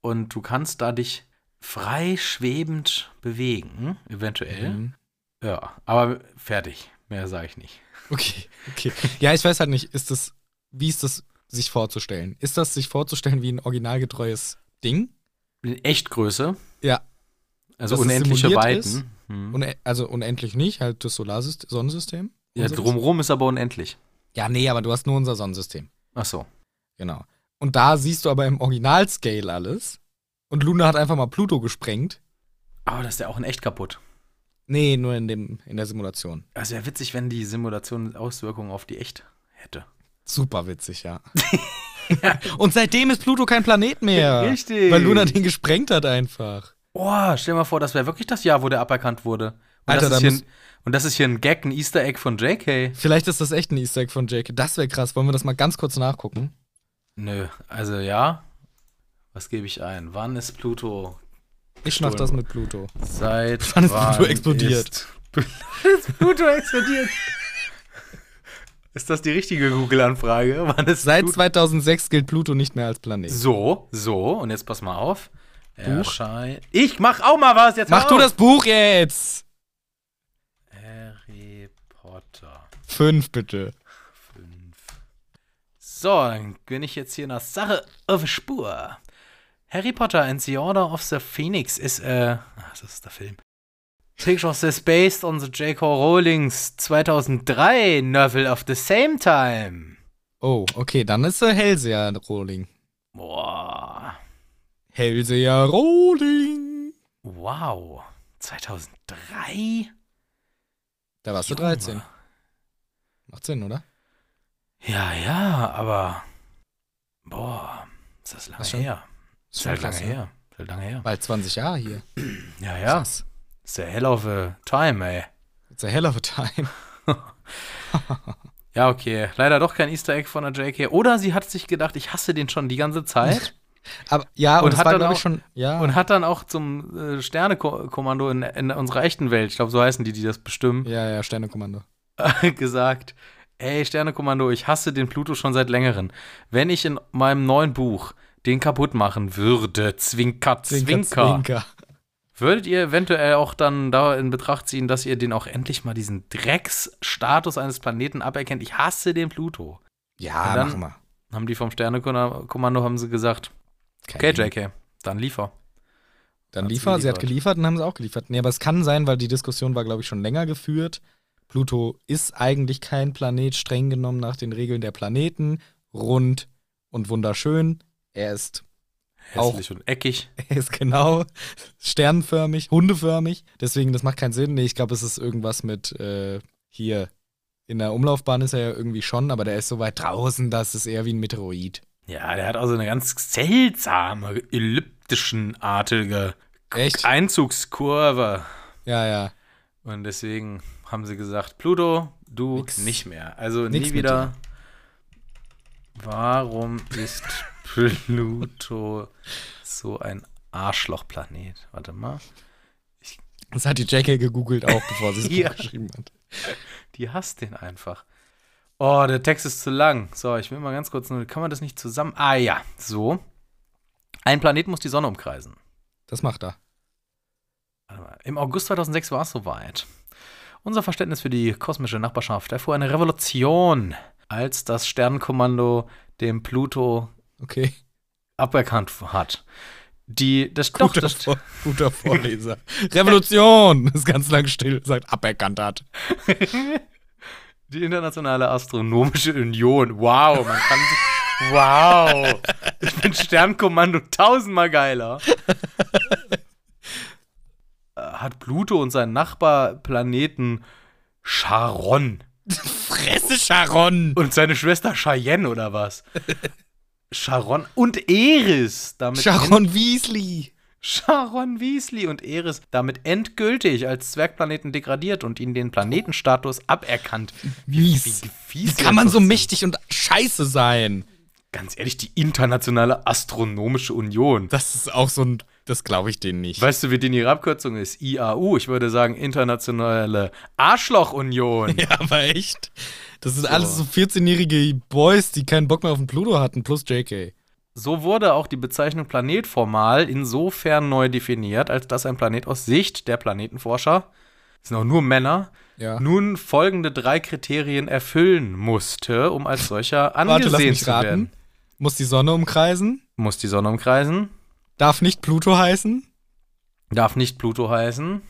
B: Und du kannst da dich frei schwebend bewegen, eventuell.
A: Mhm.
B: Ja, aber fertig. Mehr sage ich nicht.
A: Okay, okay. Ja, ich weiß halt nicht, ist das, wie ist das sich vorzustellen? Ist das sich vorzustellen wie ein originalgetreues Ding?
B: In Echtgröße,
A: Ja.
B: also
A: Dass
B: unendliche Weiten.
A: ist?
B: Hm.
A: Une also unendlich nicht, halt das Solarsystem, Sonnensystem?
B: Ja, drumrum ist aber unendlich.
A: Ja, nee, aber du hast nur unser Sonnensystem.
B: Ach so.
A: Genau. Und da siehst du aber im Originalscale alles. Und Luna hat einfach mal Pluto gesprengt.
B: Aber das ist ja auch in echt kaputt.
A: Nee, nur in, dem, in der Simulation.
B: Also wäre witzig, wenn die Simulation Auswirkungen auf die echt hätte.
A: Super witzig, ja. Und seitdem ist Pluto kein Planet mehr.
B: Richtig.
A: Weil Luna den gesprengt hat einfach.
B: Oh, stell dir mal vor, das wäre wirklich das Jahr, wo der aberkannt wurde. Und,
A: Alter,
B: das,
A: da
B: ist ein, und das ist hier ein Gag, ein Easter Egg von JK.
A: Vielleicht ist das echt ein Easter Egg von Jake. Das wäre krass. Wollen wir das mal ganz kurz nachgucken?
B: Nö, also ja. Was gebe ich ein? Wann ist Pluto
A: Ich mach
B: Gestohlen
A: das mit Pluto.
B: seit
A: Wann ist Pluto explodiert?
B: Ist, ist Pluto explodiert? ist das die richtige Google-Anfrage? Wann ist
A: Seit
B: Pluto
A: 2006 gilt Pluto nicht mehr als Planet.
B: So, so, und jetzt pass mal auf. Erschein ich mach auch mal was jetzt.
A: Mach du das Buch jetzt!
B: Harry Potter
A: Fünf, bitte.
B: 5. So, dann bin ich jetzt hier nach Sache auf Spur. Harry Potter and the Order of the Phoenix ist, äh, ach, das ist der Film. Pictures is based on the J.K. Rowling's 2003 novel of the same time.
A: Oh, okay, dann ist er Hellseher Rohling.
B: Boah,
A: Hellseher Rohling.
B: wow. 2003?
A: Da warst du
B: Junge.
A: 13. Macht Sinn, oder?
B: Ja, ja, aber. Boah, ist das lange her.
A: Ist
B: Ist
A: schon
B: halt lange her. Ist halt lange her.
A: Bald 20 Jahre hier.
B: Ja, ja.
A: Krass.
B: Ist der hell of a time, ey.
A: It's a hell of a time.
B: Ja, okay. Leider doch kein Easter Egg von der JK. Oder sie hat sich gedacht, ich hasse den schon die ganze Zeit.
A: Aber ja, und,
B: Und
A: das
B: hat dann auch-
A: schon. Ja.
B: Und hat dann auch zum äh, Sternekommando in, in unserer echten Welt, ich glaube, so heißen die, die das bestimmen,
A: ja, ja, Sternekommando.
B: gesagt, ey, Sternekommando, ich hasse den Pluto schon seit längerem. Wenn ich in meinem neuen Buch den kaputt machen würde, Zwinker, Zwinker,
A: Zwinker.
B: würdet ihr eventuell auch dann da in Betracht ziehen, dass ihr den auch endlich mal diesen Drecksstatus eines Planeten aberkennt? Ich hasse den Pluto.
A: Ja,
B: dann-
A: machen wir.
B: Haben die vom Sternekommando haben sie gesagt, okay, JK, dann liefer.
A: Dann liefer, sie hat
B: geliefert.
A: geliefert und haben sie auch geliefert. Nee, aber es kann sein, weil die Diskussion war, glaube ich, schon länger geführt. Pluto ist eigentlich kein Planet, streng genommen nach den Regeln der Planeten. Rund und wunderschön. Er ist, Auch-
B: Hässlich und eckig.
A: er ist genau sternförmig, hundeförmig. Deswegen, das macht keinen Sinn. Nee, ich glaube, es ist irgendwas mit äh, hier. In der Umlaufbahn ist er ja irgendwie schon, aber der ist so weit draußen, dass es eher wie ein Meteoroid.
B: Ja, der hat also eine ganz seltsame, elliptischenartige
A: Echt?
B: Einzugskurve.
A: Ja, ja.
B: Und deswegen haben sie gesagt, Pluto, du
A: Nix.
B: nicht mehr. Also
A: Nix
B: nie wieder. Warum ist Pluto so ein Arschlochplanet? Warte mal.
A: Das hat die JK gegoogelt auch, bevor sie es
B: Ja.
A: geschrieben hat.
B: Die hasst den einfach. Oh, der Text ist zu lang. So, ich will mal ganz kurz kann man das nicht zusammen? Ah ja, so. Ein Planet muss die Sonne umkreisen.
A: Das macht er.
B: Warte mal. Im August 2006 war es soweit. Unser Verständnis für die kosmische Nachbarschaft erfuhr eine Revolution, als das Sternenkommando dem Pluto
A: Okay.
B: aberkannt hat. Die, das, doch,
A: Guter,
B: das,
A: Vor guter Vorleser. Revolution! Ist ganz lang still, sagt aberkannt hat.
B: die Internationale Astronomische Union. Wow, man kann sich. Wow! Ich finde Sternkommando tausendmal geiler. Äh, Hat Pluto und seinen Nachbarplaneten Charon
A: Fresse, Sharon!
B: und seine Schwester Cheyenne oder was? Charon und Eris damit
A: Sharon Weasley!
B: Sharon Weasley und Eris damit endgültig als Zwergplaneten degradiert und ihnen den Planetenstatus aberkannt.
A: Mies.
B: Wie,
A: Wie kann man so mächtig und scheiße sein?
B: Ganz ehrlich, die Internationale Astronomische Union.
A: Das ist auch so ein. Das glaube ich denen nicht.
B: Weißt du, wie denn ihre Abkürzung ist? IAU. Ich würde sagen Internationale Arschlochunion.
A: Ja, aber echt. Das sind alles so 14-jährige Boys, die keinen Bock mehr auf den Pluto hatten, plus JK.
B: So wurde auch die Bezeichnung Planet formal insofern neu definiert, als dass ein Planet aus Sicht der Planetenforscher, das sind auch nur Männer,
A: Ja.
B: nun folgende drei Kriterien erfüllen musste, um als solcher
A: Warte, lass
B: angesehen
A: mich
B: zu
A: raten.
B: werden.
A: Muss die Sonne umkreisen?
B: Muss die Sonne umkreisen,
A: Darf nicht Pluto heißen?
B: darf nicht Pluto heißen,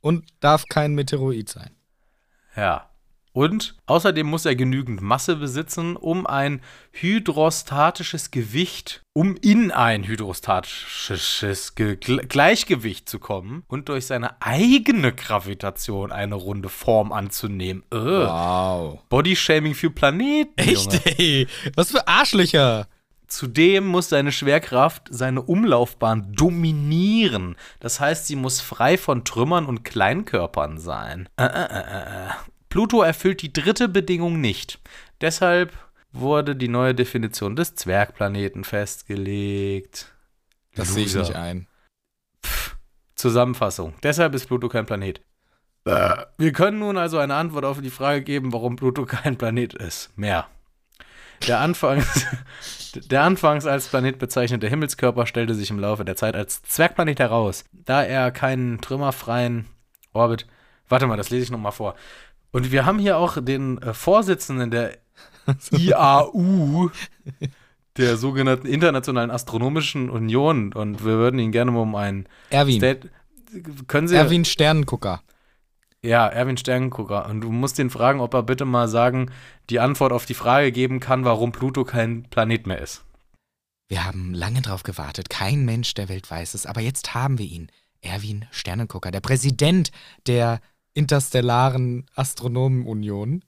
A: Und darf kein Meteoroid sein.
B: ja. Und außerdem muss er genügend Masse besitzen, um ein hydrostatisches Gewicht, um in ein hydrostatisches Ge Gle- Gleichgewicht zu kommen und durch seine eigene Gravitation eine runde Form anzunehmen. Äh.
A: Wow.
B: Bodyshaming für Planeten. Junge.
A: Echt, ey. Was für Arschlöcher.
B: Zudem muss seine Schwerkraft seine Umlaufbahn dominieren. Das heißt, sie muss frei von Trümmern und Kleinkörpern sein. Äh, äh, äh, äh. Pluto erfüllt die dritte Bedingung nicht. Deshalb wurde die neue Definition des Zwergplaneten festgelegt.
A: Das sehe ich nicht ein.
B: Zusammenfassung. Deshalb ist Pluto kein Planet. Wir können nun also eine Antwort auf die Frage geben, warum Pluto kein Planet ist. Mehr. Der anfangs, der anfangs als Planet bezeichnete Himmelskörper stellte sich im Laufe der Zeit als Zwergplanet heraus, da er keinen trümmerfreien Orbit. Warte mal, das lese ich nochmal vor. Und wir haben hier auch den äh, Vorsitzenden der IAU, der sogenannten Internationalen Astronomischen Union, und wir würden ihn gerne mal um ein
A: Erwin.
B: State. Können Sie.
A: Erwin Sternengucker.
B: Ja, Erwin Sternengucker. Und du musst ihn fragen, ob er bitte mal sagen, die Antwort auf die Frage geben kann, warum Pluto kein Planet mehr ist.
A: Wir haben lange drauf gewartet. Kein Mensch der Welt weiß es. Aber jetzt haben wir ihn. Erwin Sternengucker, der Präsident der Interstellaren Astronomenunion.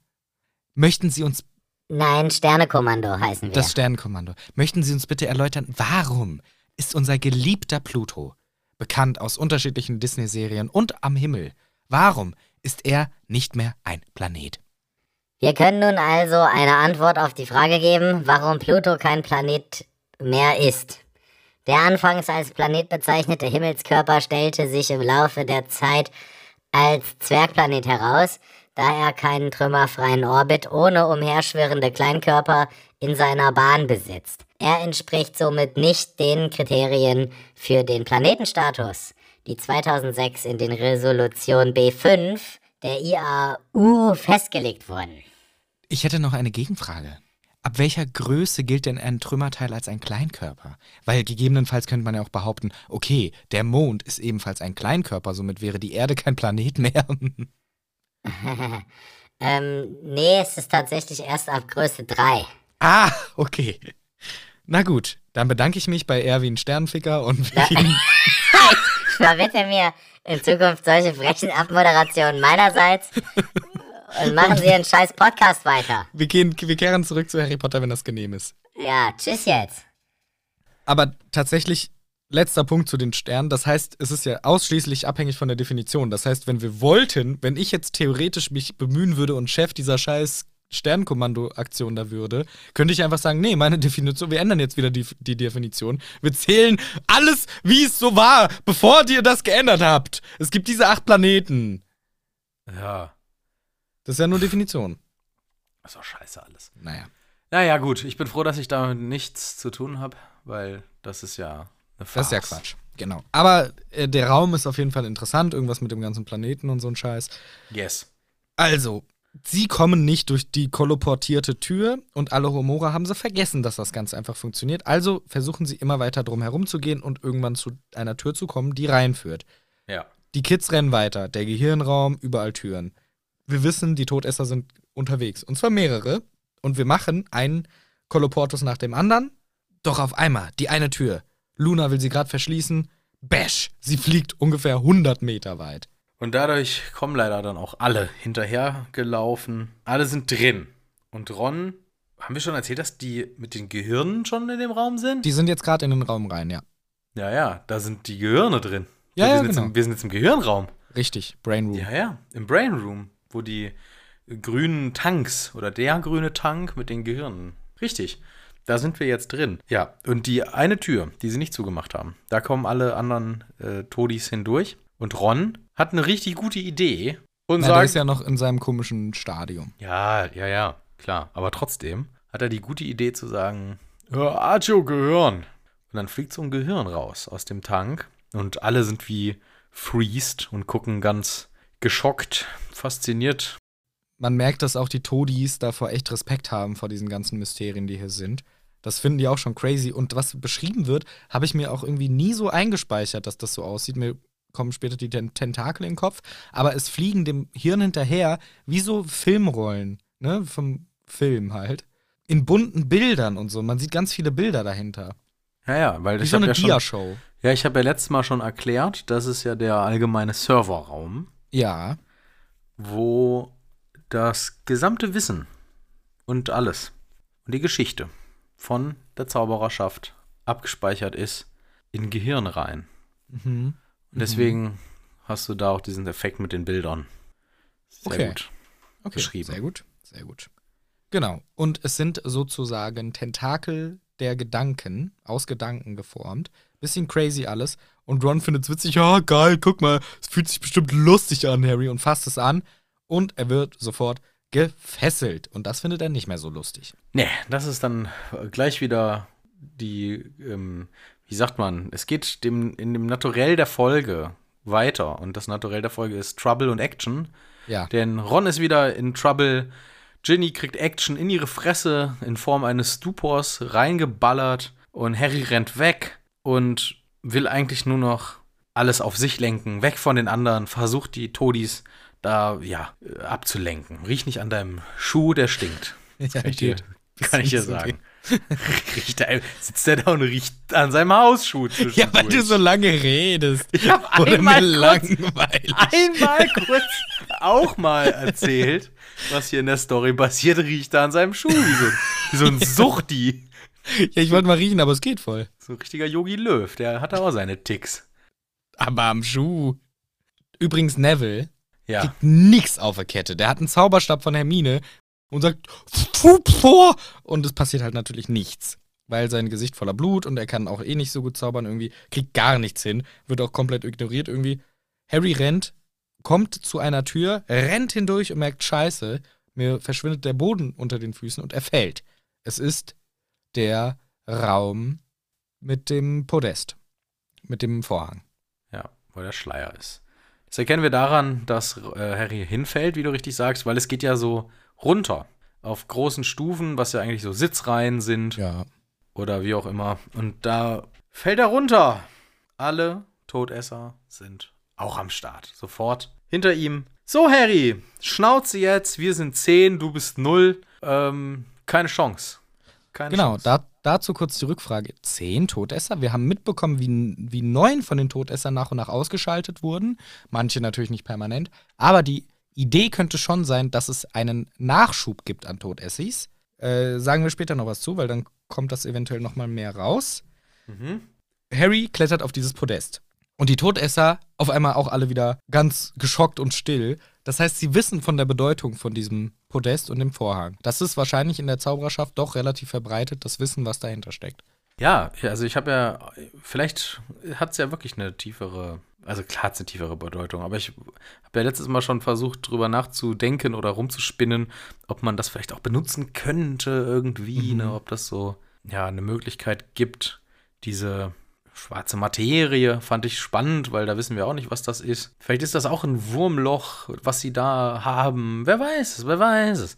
A: Möchten Sie uns,
D: Nein, Sternekommando heißen wir.
A: das Sternenkommando, möchten Sie uns bitte erläutern, warum ist unser geliebter Pluto, bekannt aus unterschiedlichen Disney-Serien und am Himmel, warum ist er nicht mehr ein Planet?
D: Wir können nun also eine Antwort auf die Frage geben, warum Pluto kein Planet mehr ist. Der anfangs als Planet bezeichnete Himmelskörper stellte sich im Laufe der Zeit als Zwergplanet heraus, da er keinen trümmerfreien Orbit ohne umherschwirrende Kleinkörper in seiner Bahn besitzt. Er entspricht somit nicht den Kriterien für den Planetenstatus, die 2006 in den Resolution B5 der IAU festgelegt wurden.
A: Ich hätte noch eine Gegenfrage. Ab welcher Größe gilt denn ein Trümmerteil als ein Kleinkörper? Weil gegebenenfalls könnte man ja auch behaupten, okay, der Mond ist ebenfalls ein Kleinkörper, somit wäre die Erde kein Planet mehr.
D: ähm, nee, es ist tatsächlich erst ab Größe 3.
A: ah, okay. Na gut, dann bedanke ich mich bei Erwin Sternficker und wir gehen,
D: Verbitte mir in Zukunft solche frechen Abmoderationen meinerseits und machen Sie Ihren scheiß Podcast weiter.
A: wir, gehen, wir kehren zurück zu Harry Potter, wenn das genehm ist.
D: Ja, tschüss jetzt.
A: Aber tatsächlich, letzter Punkt zu den Sternen. Das heißt, es ist ja ausschließlich abhängig von der Definition. Das heißt, wenn wir wollten, wenn ich jetzt theoretisch mich bemühen würde und Chef dieser scheiß Sternkommando-Aktion da würde, könnte ich einfach sagen, nee, meine Definition, wir ändern jetzt wieder die, die Definition. Wir zählen alles, wie es so war, bevor ihr das geändert habt. Es gibt diese acht Planeten.
B: Ja,
A: Das ist ja nur Definition.
B: ist doch scheiße alles.
A: Naja.
B: Naja, gut, ich bin froh, dass ich damit nichts zu tun habe, weil das ist ja eine
A: Das ist ja
B: Farce.
A: Quatsch. Genau. Aber äh, der Raum ist auf jeden Fall interessant. Irgendwas mit dem ganzen Planeten und so ein Scheiß.
B: Yes.
A: Also, sie kommen nicht durch die kolloportierte Tür und alle Homora haben sie vergessen, dass das Ganze einfach funktioniert. Also versuchen sie immer weiter drum herum zu gehen und irgendwann zu einer Tür zu kommen, die reinführt.
B: Ja.
A: Die Kids rennen weiter, der Gehirnraum, überall Türen. Wir wissen, die Todesser sind unterwegs. Und zwar mehrere. Und wir machen einen Kolloportus nach dem anderen. Doch auf einmal, die eine Tür. Luna will sie gerade verschließen. Bash! Sie fliegt ungefähr 100 Meter weit.
B: Und dadurch kommen leider dann auch alle hinterhergelaufen. Alle sind drin. Und Ron, haben wir schon erzählt, dass die mit den Gehirnen schon in dem Raum sind?
A: Die sind jetzt gerade in den Raum rein, ja.
B: ja, ja, da sind die Gehirne drin.
A: Ja,
B: wir,
A: ja,
B: sind jetzt
A: genau.
B: im, wir sind jetzt im Gehirnraum.
A: Richtig, Brain Room.
B: Ja, ja, im Brain Room, wo die grünen Tanks oder der grüne Tank mit den Gehirnen. Richtig. Da sind wir jetzt drin. Ja, und die eine Tür, die sie nicht zugemacht haben, da kommen alle anderen äh, Todis hindurch. Und Ron hat eine richtig gute Idee und
A: Na, der
B: sagt.
A: ist ja noch in seinem komischen Stadium.
B: Ja, ja, ja, klar. Aber trotzdem hat er die gute Idee zu sagen, "Ja, Archo, Gehirn. Und dann fliegt so ein Gehirn raus aus dem Tank und alle sind wie freezed und gucken ganz geschockt, fasziniert.
A: Man merkt, dass auch die Todis davor echt Respekt haben vor diesen ganzen Mysterien, die hier sind. Das finden die auch schon crazy. Und was beschrieben wird, habe ich mir auch irgendwie nie so eingespeichert, dass das so aussieht. Mir kommen später die Ten Tentakel in den Kopf. Aber es fliegen dem Hirn hinterher wie so Filmrollen, ne? Vom Film halt. In bunten Bildern und so. Man sieht ganz viele Bilder dahinter.
B: Ja, ja, weil
A: Wie
B: ich
A: so eine
B: ja schon,
A: Diashow.
B: ja, ich habe ja letztes Mal schon erklärt, das ist ja der allgemeine Serverraum,
A: Ja.
B: wo das gesamte Wissen und alles und die Geschichte von der Zaubererschaft abgespeichert ist in Gehirn rein.
A: Mhm.
B: Und deswegen hast du da auch diesen Effekt mit den Bildern. Sehr
A: Okay.
B: gut.
A: Okay,
B: beschrieben.
A: sehr gut, sehr gut. Genau. Und es sind sozusagen Tentakel der Gedanken, aus Gedanken geformt. Bisschen crazy alles. Und Ron findet es witzig. Ja, geil, guck mal, es fühlt sich bestimmt lustig an, Harry, und fasst es an. Und er wird sofort gefesselt. Und das findet er nicht mehr so lustig.
B: Nee, das ist dann gleich wieder die, ähm, wie sagt man, es geht dem, in dem Naturell der Folge weiter. Und das Naturell der Folge ist Trouble und Action.
A: Ja.
B: Denn Ron ist wieder in Trouble. Ginny kriegt Action in ihre Fresse in Form eines Stupors reingeballert. Und Harry rennt weg und will eigentlich nur noch alles auf sich lenken, weg von den anderen, versucht die Todis da, ja, abzulenken. Riech nicht an deinem Schuh, der stinkt.
A: Ja, geht.
B: Kann ich dir sagen. riecht er, sitzt er da und riecht an seinem Hausschuh
A: Ja, weil du so lange redest.
B: Ich hab
A: Oder
B: einmal
A: mir
B: kurz-
A: langweilig.
B: einmal kurz auch mal erzählt, was hier in der Story passiert, riecht er an seinem Schuh wie so, wie so ein Suchti.
A: Ja, ich wollte mal riechen, aber es geht voll.
B: So ein richtiger Yogi Löw, der hat auch seine Ticks.
A: Aber am Schuh. Übrigens, Neville
B: Ja.
A: kriegt nix auf der Kette. Der hat einen Zauberstab von Hermine, und sagt, "Fup vor! Und es passiert halt natürlich nichts. Weil sein Gesicht voller Blut und er kann auch eh nicht so gut zaubern irgendwie, kriegt gar nichts hin, wird auch komplett ignoriert irgendwie. Harry rennt, kommt zu einer Tür, rennt hindurch und merkt, scheiße, mir verschwindet der Boden unter den Füßen und er fällt. Es ist der Raum mit dem Podest, mit dem Vorhang.
B: Ja, wo der Schleier ist. Das erkennen wir daran, dass äh, Harry hinfällt, wie du richtig sagst, weil es geht ja so runter. Auf großen Stufen, was ja eigentlich so Sitzreihen sind
A: Ja.
B: oder wie auch immer. Und da fällt er runter. Alle Todesser sind auch am Start. Sofort hinter ihm. So, Harry, Schnauze jetzt. Wir sind 10, du bist 0. Ähm, keine Chance. Keine
A: Genau,
B: Chance.
A: da, dazu kurz die Rückfrage. Zehn Todesser? Wir haben mitbekommen, wie, wie neun von den Todessern nach und nach ausgeschaltet wurden. Manche natürlich nicht permanent. Aber die Idee könnte schon sein, dass es einen Nachschub gibt an Todessis. Äh, sagen wir später noch was zu, weil dann kommt das eventuell noch mal mehr raus.
B: Mhm.
A: Harry klettert auf dieses Podest. Und die Todesser auf einmal auch alle wieder ganz geschockt und still. Das heißt, sie wissen von der Bedeutung von diesem Podest und dem Vorhang. Das ist wahrscheinlich in der Zaubererschaft doch relativ verbreitet, das Wissen, was dahinter steckt.
B: Ja, ja, also ich habe ja, vielleicht hat es ja wirklich eine tiefere, also klar hat es eine tiefere Bedeutung, aber ich habe ja letztes Mal schon versucht, drüber nachzudenken oder rumzuspinnen, ob man das vielleicht auch benutzen könnte irgendwie,
A: Mhm.
B: ne, ob das so, ja, eine Möglichkeit gibt, diese schwarze Materie fand ich spannend, weil da wissen wir auch nicht, was das ist. Vielleicht ist das auch ein Wurmloch, was sie da haben. Wer weiß es, wer weiß es.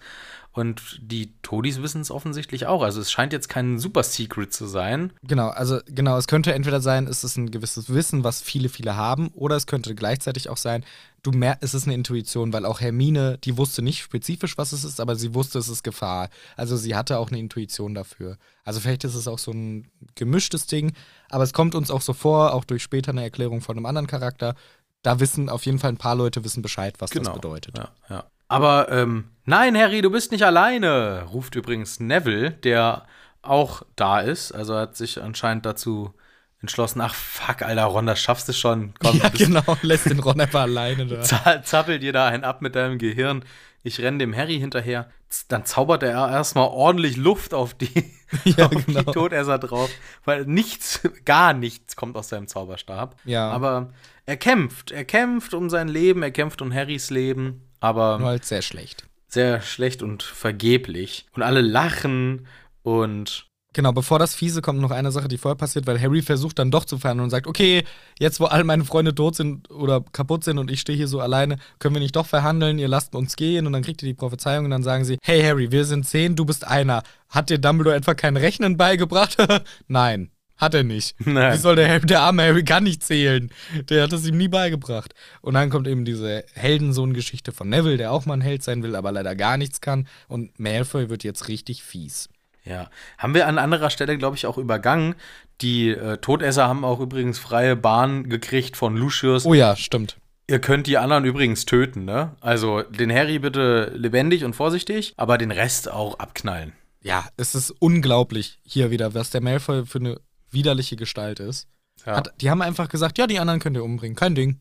B: Und die Todis wissen es offensichtlich auch. Also es scheint jetzt kein Super-Secret zu sein.
A: Genau, also genau, es könnte entweder sein, es ist ein gewisses Wissen, was viele, viele haben, oder es könnte gleichzeitig auch sein, du merkst, es ist eine Intuition, weil auch Hermine, die wusste nicht spezifisch, was es ist, aber sie wusste, es ist Gefahr. Also sie hatte auch eine Intuition dafür. Also vielleicht ist es auch so ein gemischtes Ding, aber es kommt uns auch so vor, auch durch später eine Erklärung von einem anderen Charakter. Da wissen auf jeden Fall ein paar Leute wissen Bescheid, was das bedeutet.
B: Genau. Ja, ja. Aber ähm, nein, Harry, du bist nicht alleine, ruft übrigens Neville, der auch da ist. Also er hat sich anscheinend dazu entschlossen, ach fuck, Alter, Ron, das schaffst du schon. Komm,
A: Ja, genau, lässt den Ron einfach alleine da.
B: za- zappel dir da einen ab mit deinem Gehirn. Ich renne dem Harry hinterher. Dann zaubert er erstmal ordentlich Luft auf die,
A: Ja,
B: auf
A: genau.
B: die Todesser drauf. Weil nichts, gar nichts kommt aus seinem Zauberstab.
A: Ja.
B: Aber er kämpft. Er kämpft um sein Leben, er kämpft um Harrys Leben. Aber
A: Nur halt sehr schlecht.
B: sehr schlecht und vergeblich. Und alle lachen und
A: Genau, bevor das Fiese kommt, noch eine Sache, die vorher passiert, weil Harry versucht dann doch zu verhandeln und sagt, okay, jetzt wo all meine Freunde tot sind oder kaputt sind und ich stehe hier so alleine, können wir nicht doch verhandeln, ihr lasst uns gehen und dann kriegt ihr die Prophezeiung und dann sagen sie, hey Harry, wir sind zehn, du bist einer. Hat dir Dumbledore etwa kein Rechnen beigebracht? Nein, hat er nicht.
B: Nein.
A: Wie soll der, der arme Harry kann nicht zählen. Der hat es ihm nie beigebracht. Und dann kommt eben diese Heldensohn-Geschichte von Neville, der auch mal ein Held sein will, aber leider gar nichts kann. Und Malfoy wird jetzt richtig fies.
B: Ja, haben wir an anderer Stelle, glaube ich, auch übergangen. Die äh, Todesser haben auch übrigens freie Bahn gekriegt von Lucius.
A: Oh ja, stimmt.
B: Ihr könnt die anderen übrigens töten, ne? Also den Harry bitte lebendig und vorsichtig, aber den Rest auch abknallen.
A: Ja, es ist unglaublich hier wieder, was der Malfoy für eine widerliche Gestalt ist.
B: Ja.
A: Hat, die haben einfach gesagt, ja, die anderen könnt ihr umbringen, kein Ding.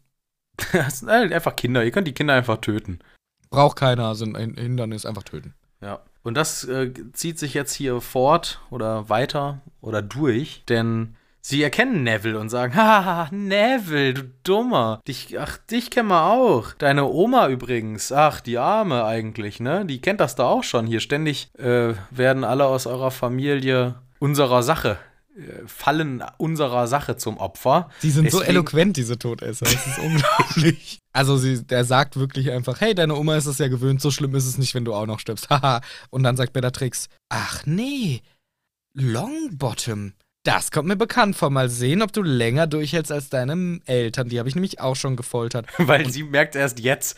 B: Das sind halt einfach Kinder. Ihr könnt die Kinder einfach töten.
A: Braucht keiner, sind ein Hindernis, einfach töten.
B: Ja. Und das äh, zieht sich jetzt hier fort oder weiter oder durch, denn sie erkennen Neville und sagen: Haha, Neville, du Dummer. Dich, ach, dich kennen wir auch. Deine Oma übrigens. Ach, die Arme eigentlich, ne? Die kennt das da auch schon. Hier ständig äh, werden alle aus eurer Familie unserer Sache, fallen unserer Sache zum Opfer.
A: Die sind so
B: Deswegen-
A: eloquent, diese Todesser. Das ist unglaublich. Also sie, der sagt wirklich einfach, hey, deine Oma ist es ja gewöhnt, so schlimm ist es nicht, wenn du auch noch stirbst. Haha. Und dann sagt Bellatrix, ach nee, Longbottom. Das kommt mir bekannt vor. Mal sehen, ob du länger durchhältst als deine Eltern. Die habe ich nämlich auch schon gefoltert.
B: Weil sie merkt erst jetzt,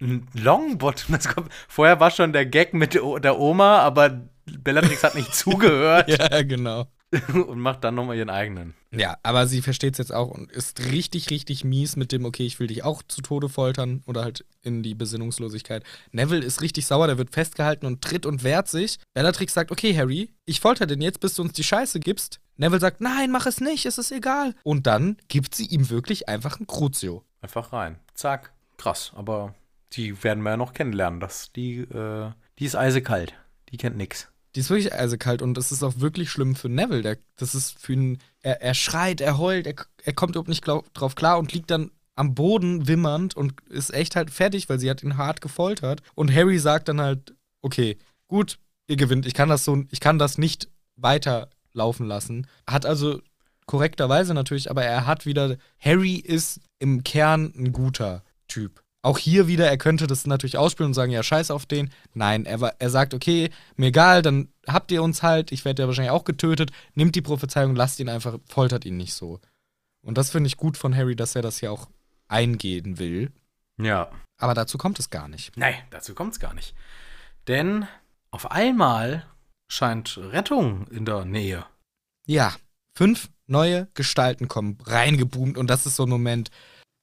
B: Longbottom, das kommt. Vorher war schon der Gag mit der Oma, aber Bellatrix hat nicht zugehört
A: ja, genau.
B: und macht dann nochmal ihren eigenen.
A: Ja, aber sie versteht es jetzt auch und ist richtig, richtig mies mit dem, okay, ich will dich auch zu Tode foltern oder halt in die Besinnungslosigkeit. Neville ist richtig sauer, der wird festgehalten und tritt und wehrt sich. Bellatrix sagt, okay, Harry, ich folter den jetzt, bis du uns die Scheiße gibst. Neville sagt, nein, mach es nicht, es ist egal. Und dann gibt sie ihm wirklich einfach ein Crucio.
B: Einfach rein. Zack. Krass, aber die werden wir ja noch kennenlernen, dass die, äh, Die ist eisekalt. Die kennt nix.
A: Die ist wirklich eisekalt und das ist auch wirklich schlimm für Neville. Der, das ist für ihn, er, er schreit, er heult, er, er kommt überhaupt nicht glaub, drauf klar und liegt dann am Boden wimmernd und ist echt halt fertig, weil sie hat ihn hart gefoltert. Und Harry sagt dann halt, okay, gut, ihr gewinnt. Ich kann das so, ich kann das nicht weiterlaufen lassen. Hat also korrekterweise natürlich, aber er hat wieder, Harry ist im Kern ein guter Typ. Auch hier wieder, er könnte das natürlich ausspielen und sagen, ja, scheiß auf den. Nein, er, er sagt, okay, mir egal, dann habt ihr uns halt, ich werde ja wahrscheinlich auch getötet, nimmt die Prophezeiung, lasst ihn einfach, foltert ihn nicht so. Und das finde ich gut von Harry, dass er das hier auch eingehen will.
B: Ja.
A: Aber dazu kommt es gar nicht.
B: Nein, dazu kommt's gar nicht. Denn auf einmal scheint Rettung in der Nähe.
A: Ja, fünf neue Gestalten kommen reingeboomt und das ist so ein Moment,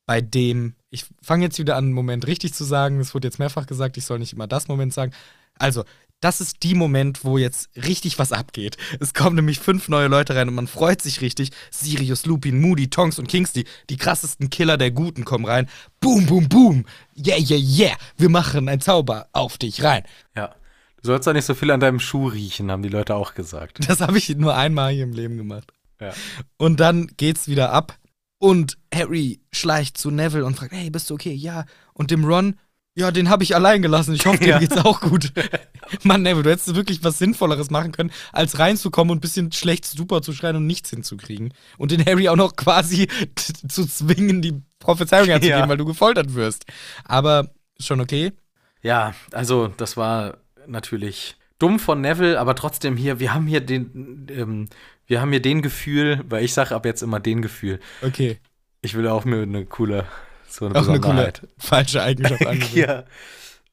A: bei dem, ich fange jetzt wieder an, einen Moment richtig zu sagen, es wurde jetzt mehrfach gesagt, ich soll nicht immer das Moment sagen. Also, das ist die Moment, wo jetzt richtig was abgeht. Es kommen nämlich fünf neue Leute rein und man freut sich richtig. Sirius, Lupin, Moody, Tonks und Kingsley, die krassesten Killer der Guten, kommen rein. Boom, boom, boom. Yeah, yeah, yeah. Wir machen ein Zauber auf dich rein.
B: Ja. Du sollst doch nicht so viel an deinem Schuh riechen, haben die Leute auch gesagt.
A: Das habe ich nur einmal hier im Leben gemacht.
B: Ja.
A: Und dann geht's wieder ab und Harry schleicht zu Neville und fragt, hey, bist du okay? Ja. Und dem Ron, ja, den habe ich allein gelassen. Ich hoffe, dem
B: Ja.
A: geht's auch gut. Mann, Neville, du hättest wirklich was Sinnvolleres machen können, als reinzukommen und ein bisschen schlecht super zu schreien und nichts hinzukriegen. Und den Harry auch noch quasi zu zwingen, die Prophezeiung herzugeben,
B: Ja.
A: weil du gefoltert wirst. Aber schon okay.
B: Ja, also das war natürlich dumm von Neville, aber trotzdem hier, wir haben hier den, ähm, wir haben hier den Gefühl, weil ich sage ab jetzt immer den Gefühl.
A: Okay.
B: Ich will auch mir eine coole, so eine
A: Auch eine coole falsche Eigenschaft angewöhnen.
B: ja.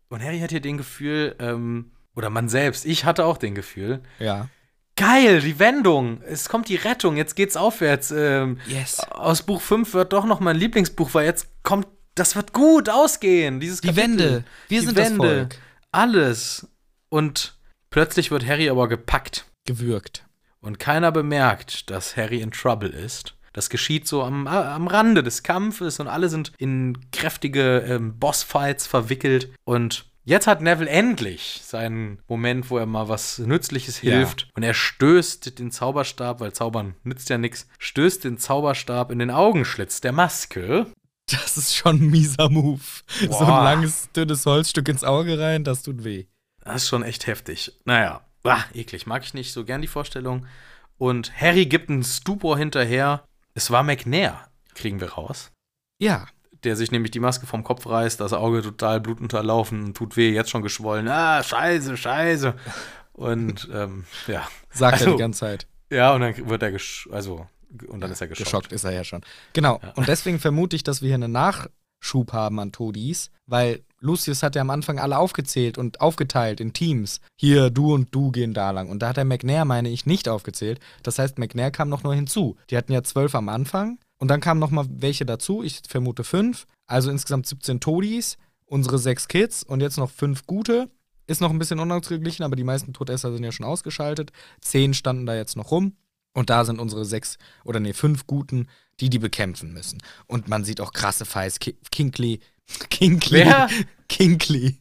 B: Und Harry hat hier den Gefühl, ähm, oder man selbst, ich hatte auch den Gefühl,
A: ja.
B: geil, die Wendung, es kommt die Rettung, jetzt geht's aufwärts. Ähm,
A: Yes.
B: aus Buch 5 wird doch noch mein Lieblingsbuch, weil jetzt kommt, das wird gut ausgehen, dieses
A: Die
B: Kapitel.
A: Wende. Wir
B: Die
A: sind
B: Wende.
A: das Volk.
B: Alles. Und plötzlich wird Harry aber gepackt.
A: Gewürgt.
B: Und keiner bemerkt, dass Harry in Trouble ist. Das geschieht so am, am Rande des Kampfes und alle sind in kräftige ähm, Bossfights verwickelt. Und jetzt hat Neville endlich seinen Moment, wo er mal was Nützliches
A: Ja.
B: hilft. Und er stößt den Zauberstab, weil Zaubern nützt ja nichts, stößt den Zauberstab in den Augenschlitz der Maske.
A: Das ist schon ein mieser Move. So
B: Boah.
A: ein langes, dünnes Holzstück ins Auge rein, das tut weh.
B: Das ist schon echt heftig. Naja, ah, eklig. Mag ich nicht so gern die Vorstellung. Und Harry gibt einen Stupor hinterher. Es war McNair, kriegen wir raus.
A: Ja,
B: Der sich nämlich die Maske vom Kopf reißt, das Auge total blutunterlaufen, tut weh, jetzt schon geschwollen. Ah, scheiße, scheiße. Und ähm, ja.
A: sagt er
B: Also,
A: die ganze Zeit.
B: Ja, und dann wird er gesch also und dann ist er geschockt.
A: Geschockt ist er ja schon. Genau. Und deswegen vermute ich, dass wir hier einen Nachschub haben an Todis, weil Lucius hat ja am Anfang alle aufgezählt und aufgeteilt in Teams. Hier, du und du gehen da lang. Und da hat der McNair, meine ich, nicht aufgezählt. Das heißt, McNair kam noch nur hinzu. Die hatten ja zwölf am Anfang und dann kamen noch mal welche dazu. Ich vermute fünf. Also insgesamt 17 Todis, unsere sechs Kids und jetzt noch fünf gute. Ist noch ein bisschen unausgeglichen, aber die meisten Todesser sind ja schon ausgeschaltet. Zehn standen da jetzt noch rum. Und da sind unsere sechs oder nee, fünf Guten, die die bekämpfen müssen. Und man sieht auch krasse Fights. Ki Kinkley. Kinkley.
B: Wer?
A: Kinkley.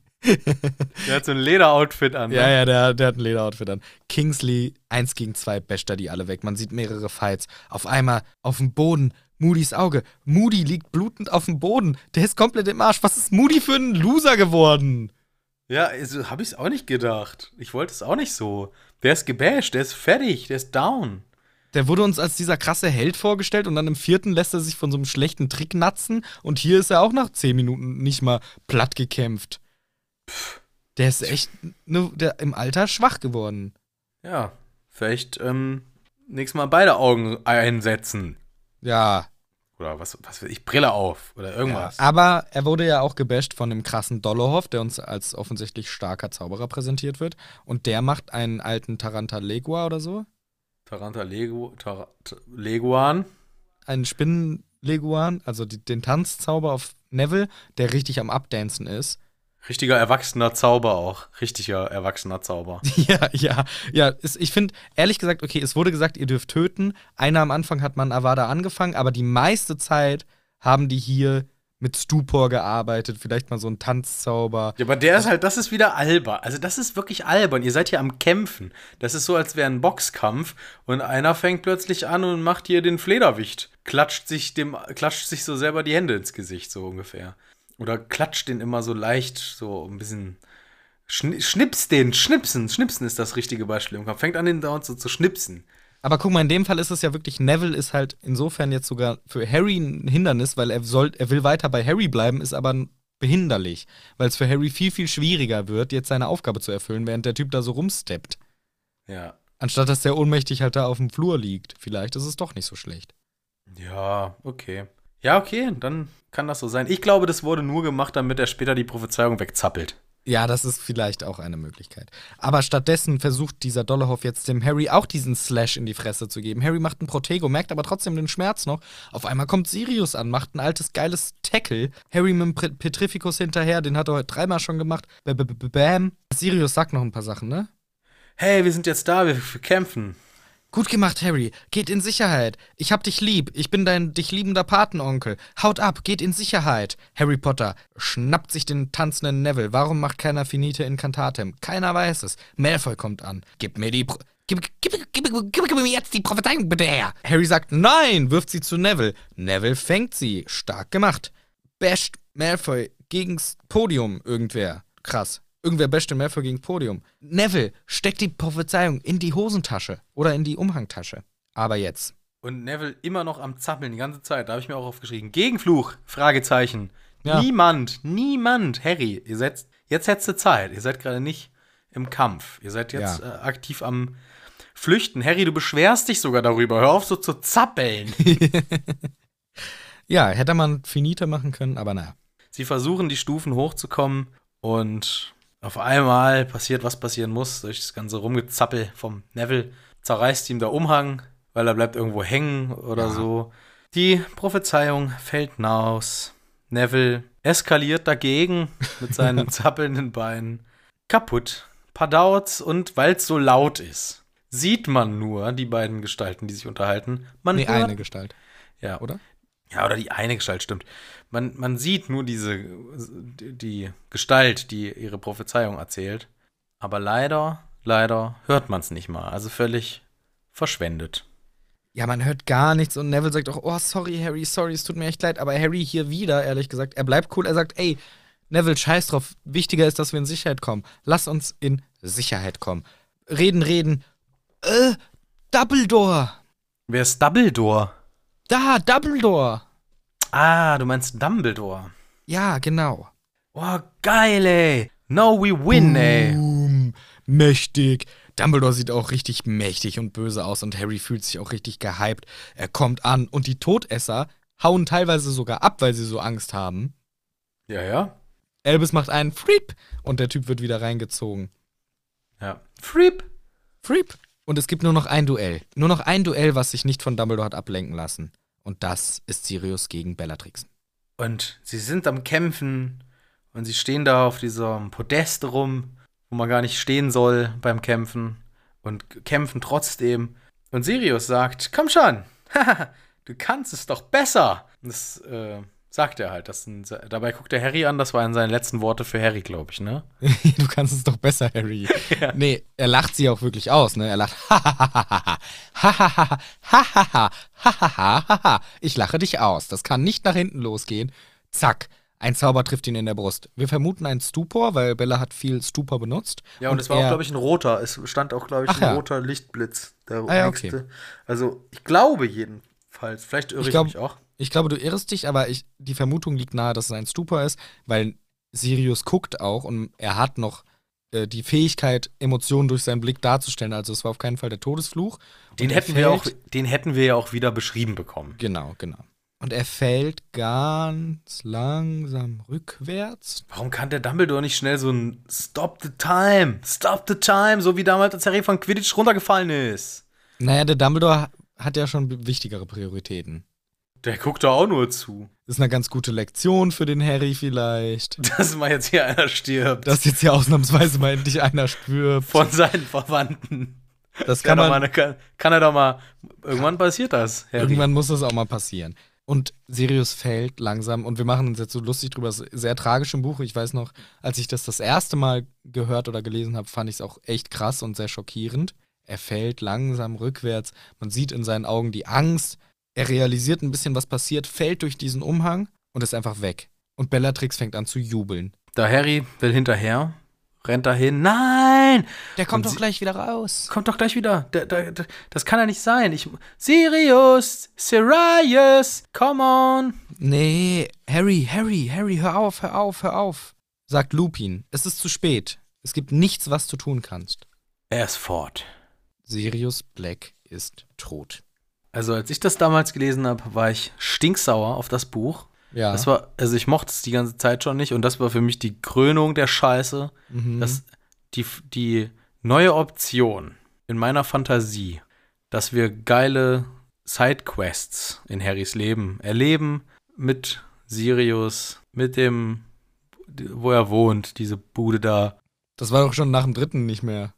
B: Der hat so ein Lederoutfit an.
A: Ja,
B: ne?
A: ja, der, der hat ein Lederoutfit an. Kingsley, eins gegen zwei, basht er die alle weg. Man sieht mehrere Fights. Auf einmal auf dem Boden, Moody's Auge. Moody liegt blutend auf dem Boden. Der ist komplett im Arsch. Was ist Moody für ein Loser geworden?
B: Ja, also, habe ich es auch nicht gedacht. Ich wollte es auch nicht so. Der ist gebasht, der ist fertig, der ist down.
A: Der wurde uns als dieser krasse Held vorgestellt und dann im vierten lässt er sich von so einem schlechten Trick natzen und hier ist er auch nach zehn Minuten nicht mal platt gekämpft. Der ist echt ne, der im Alter schwach geworden.
B: Ja, vielleicht ähm, nächstes Mal beide Augen einsetzen.
A: Ja,
B: Oder was, was weiß ich, Brille auf oder irgendwas.
A: aber er wurde ja auch gebasht von dem krassen Dolohov, der uns als offensichtlich starker Zauberer präsentiert wird. Und der macht einen alten Tarantalegua oder so.
B: Taranta Lego, Tar Leguan.
A: Einen Spinnenleguan, also die, den Tanzzauber auf Neville, der richtig am Abdancen ist.
B: Richtiger erwachsener Zauber auch. Richtiger erwachsener Zauber.
A: Ja, ja, ja. Ich finde, ehrlich gesagt, okay, es wurde gesagt, ihr dürft töten. Einer am Anfang hat man Avada angefangen, aber die meiste Zeit haben die hier mit Stupor gearbeitet, vielleicht mal so ein Tanzzauber.
B: Ja, aber der ist halt, das ist wieder albern. Also das ist wirklich albern. Ihr seid hier am Kämpfen. Das ist so, als wäre ein Boxkampf und einer fängt plötzlich an und macht hier den Flederwicht. Klatscht sich dem, klatscht sich so selber die Hände ins Gesicht, so ungefähr. Oder klatscht den immer so leicht, so ein bisschen. Schni schnips den, schnipsen. Schnipsen ist das richtige Beispiel im Kampf. Fängt an, den dauernd so zu schnipsen.
A: Aber guck mal, in dem Fall ist es ja wirklich, Neville ist halt insofern jetzt sogar für Harry ein Hindernis, weil er soll, er will weiter bei Harry bleiben, ist aber behinderlich, weil es für Harry viel, viel schwieriger wird, jetzt seine Aufgabe zu erfüllen, während der Typ da so rumsteppt.
B: Ja.
A: Anstatt dass der ohnmächtig halt da auf dem Flur liegt. Vielleicht ist es doch nicht so schlecht.
B: Ja, okay. Ja, okay, dann kann das so sein. Ich glaube, das wurde nur gemacht, damit er später die Prophezeiung wegzappelt.
A: Ja, das ist vielleicht auch eine Möglichkeit. Aber stattdessen versucht dieser Dollarhoff jetzt dem Harry auch diesen Slash in die Fresse zu geben. Harry macht einen Protego, merkt aber trotzdem den Schmerz noch. Auf einmal kommt Sirius an, macht ein altes, geiles Tackle. Harry mit dem Petrificus hinterher, den hat er heute dreimal schon gemacht. B -b -b Bam. Sirius sagt noch ein paar Sachen, ne?
B: Hey, wir sind jetzt da, wir kämpfen.
A: Gut gemacht, Harry. Geht in Sicherheit. Ich hab dich lieb. Ich bin dein dich liebender Patenonkel. Haut ab, geht in Sicherheit. Harry Potter schnappt sich den tanzenden Neville. Warum macht keiner Finite Incantatem? Keiner weiß es. Malfoy kommt an. Gib mir die Pro Gib, gib, gib, gib, mir jetzt die Prophezeiung bitte her. Harry sagt nein, wirft sie zu Neville. Neville fängt sie. Stark gemacht. Basht Malfoy gegens Podium irgendwer. Krass. Irgendwer basht den Malfoy gegen Podium. Neville steckt die Prophezeiung in die Hosentasche oder in die Umhangtasche. Aber jetzt.
B: Und Neville immer noch am Zappeln die ganze Zeit. Da habe ich mir auch aufgeschrieben. Gegenfluch? Fragezeichen.
A: Ja.
B: Niemand, niemand. Harry, ihr seid, jetzt hättest du Zeit. Ihr seid gerade nicht im Kampf. Ihr seid jetzt
A: Ja.
B: äh, aktiv am Flüchten. Harry, du beschwerst dich sogar darüber. Hör auf so zu zappeln.
A: Ja, hätte man Finite machen können, aber naja.
B: Sie versuchen, die Stufen hochzukommen und auf einmal passiert, was passieren muss. Durch das ganze Rumgezappel vom Neville zerreißt ihm der Umhang, weil er bleibt irgendwo hängen oder
A: Ja.
B: so. Die Prophezeiung fällt hinaus. Neville eskaliert dagegen mit seinen zappelnden Beinen. Kaputt. Padauz und weil es so laut ist, sieht man nur die beiden Gestalten, die sich unterhalten. Man
A: Nee,
B: hört
A: eine Gestalt,
B: ja,
A: oder?
B: Ja, oder die eine Gestalt, stimmt. Man, man sieht nur diese, die Gestalt, die ihre Prophezeiung erzählt. Aber leider, leider hört man es nicht mal. Also völlig verschwendet.
A: Ja, man hört gar nichts und Neville sagt auch, oh, sorry, Harry, sorry, es tut mir echt leid. Aber Harry hier wieder, ehrlich gesagt, er bleibt cool. Er sagt, ey, Neville, scheiß drauf. Wichtiger ist, dass wir in Sicherheit kommen. Lass uns in Sicherheit kommen. Reden, reden. Äh, Dumbledore.
B: Wer ist Dumbledore?
A: Da, Dumbledore.
B: Ah, du meinst Dumbledore.
A: Ja, genau.
B: Oh, geil, ey. No, we win, ey.
A: Boom. Mächtig. Dumbledore sieht auch richtig mächtig und böse aus und Harry fühlt sich auch richtig gehypt. Er kommt an und die Todesser hauen teilweise sogar ab, weil sie so Angst haben.
B: Ja, ja.
A: Albus macht einen Freep und der Typ wird wieder reingezogen.
B: Ja. Freep.
A: Freep. Und es gibt nur noch ein Duell. Nur noch ein Duell, was sich nicht von Dumbledore hat ablenken lassen. Und das ist Sirius gegen Bellatrix.
B: Und sie sind am Kämpfen und sie stehen da auf diesem Podest rum, wo man gar nicht stehen soll beim Kämpfen und kämpfen trotzdem. Und Sirius sagt, komm schon, du kannst es doch besser. Das äh, sagt er halt. Das sind, dabei guckt er Harry an, das waren seine letzten Worte für Harry, glaube ich, ne?
A: du kannst es doch besser, Harry. Nee, er lacht sie auch wirklich aus, ne? Er lacht. Ich lache dich aus. Das kann nicht nach hinten losgehen. Zack. Ein Zauber trifft ihn in der Brust. Wir vermuten einen Stupor, weil Bella hat viel Stupor benutzt.
B: Ja, und, es war auch, glaube ich, ein roter. Es stand auch, glaube ich,
A: Ach
B: ein
A: ja.
B: roter Lichtblitz. Der
A: Ah ja,
B: nächste. Also, ich glaube jedenfalls. Vielleicht irre
A: Ich
B: ich,
A: glaub-
B: mich auch.
A: Ich glaube, du irrst dich, aber ich, die Vermutung liegt nahe, dass es ein Stupor ist, weil Sirius guckt auch und er hat noch äh, die Fähigkeit, Emotionen durch seinen Blick darzustellen. Also es war auf keinen Fall der Todesfluch.
B: Den hätten, wir auch,
A: fällt-
B: den hätten wir ja auch wieder beschrieben bekommen.
A: Genau, genau. Und er fällt ganz langsam rückwärts.
B: Warum kann der Dumbledore nicht schnell so ein Stop the Time, Stop the Time, so wie damals, als Harry von Quidditch runtergefallen ist?
A: Naja, der Dumbledore hat ja schon wichtigere Prioritäten.
B: Der guckt da auch nur zu,
A: Ist eine ganz gute Lektion für den Harry vielleicht.
B: dass mal jetzt hier einer stirbt.
A: Dass jetzt hier ausnahmsweise mal endlich einer stirbt.
B: von seinen Verwandten.
A: Das
B: Kann,
A: kann
B: doch mal
A: man.
B: eine, kann, kann er doch mal. Irgendwann passiert das, Harry.
A: Irgendwann muss das auch mal passieren. Und Sirius fällt langsam und wir machen uns jetzt so lustig drüber. Es ist sehr tragisch im Buch. Ich weiß noch, als ich das das erste Mal gehört oder gelesen habe, fand ich es auch echt krass und sehr schockierend. Er fällt langsam rückwärts. Man sieht in seinen Augen die Angst. Er realisiert ein bisschen, was passiert, fällt durch diesen Umhang und ist einfach weg. Und Bellatrix fängt an zu jubeln.
B: Da Harry will hinterher, rennt dahin. Nein!
A: Der kommt
B: Und
A: doch gleich wieder raus.
B: Kommt doch gleich wieder. Da, da, da, das kann ja nicht sein. Ich, Sirius! Sirius! Come on!
A: Nee, Harry, Harry, Harry, hör auf, hör auf, hör auf. Sagt Lupin. Es ist zu spät. Es gibt nichts, was du tun kannst.
B: Er ist fort.
A: Sirius Black ist tot.
B: Also, als ich das damals gelesen habe, war ich stinksauer auf das Buch.
A: Ja.
B: Das war, also ich mochte es die ganze Zeit schon nicht und das war für mich die Krönung der Scheiße.
A: mhm.
B: dass die, die neue Option in meiner Fantasie, dass wir geile Sidequests in Harrys Leben erleben mit Sirius, mit dem, wo er wohnt, diese Bude da.
A: das war doch schon nach dem dritten nicht mehr.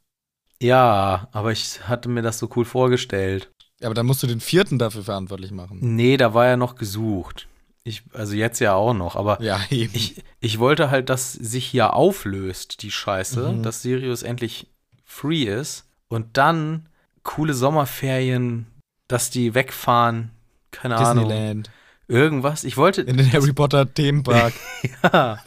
B: Ja, aber ich hatte mir das so cool vorgestellt.
A: Ja, aber dann musst du den vierten dafür verantwortlich machen.
B: Nee, da war er noch gesucht. Ich, also jetzt ja auch noch, aber
A: Ja, eben.
B: ich, ich wollte halt, dass sich hier auflöst, die Scheiße,
A: Mhm.
B: dass Sirius endlich free ist und dann coole Sommerferien, dass die wegfahren, keine Ahnung,
A: Disneyland.
B: Irgendwas. Ich wollte,
A: In den Harry Potter Themenpark.
B: ja,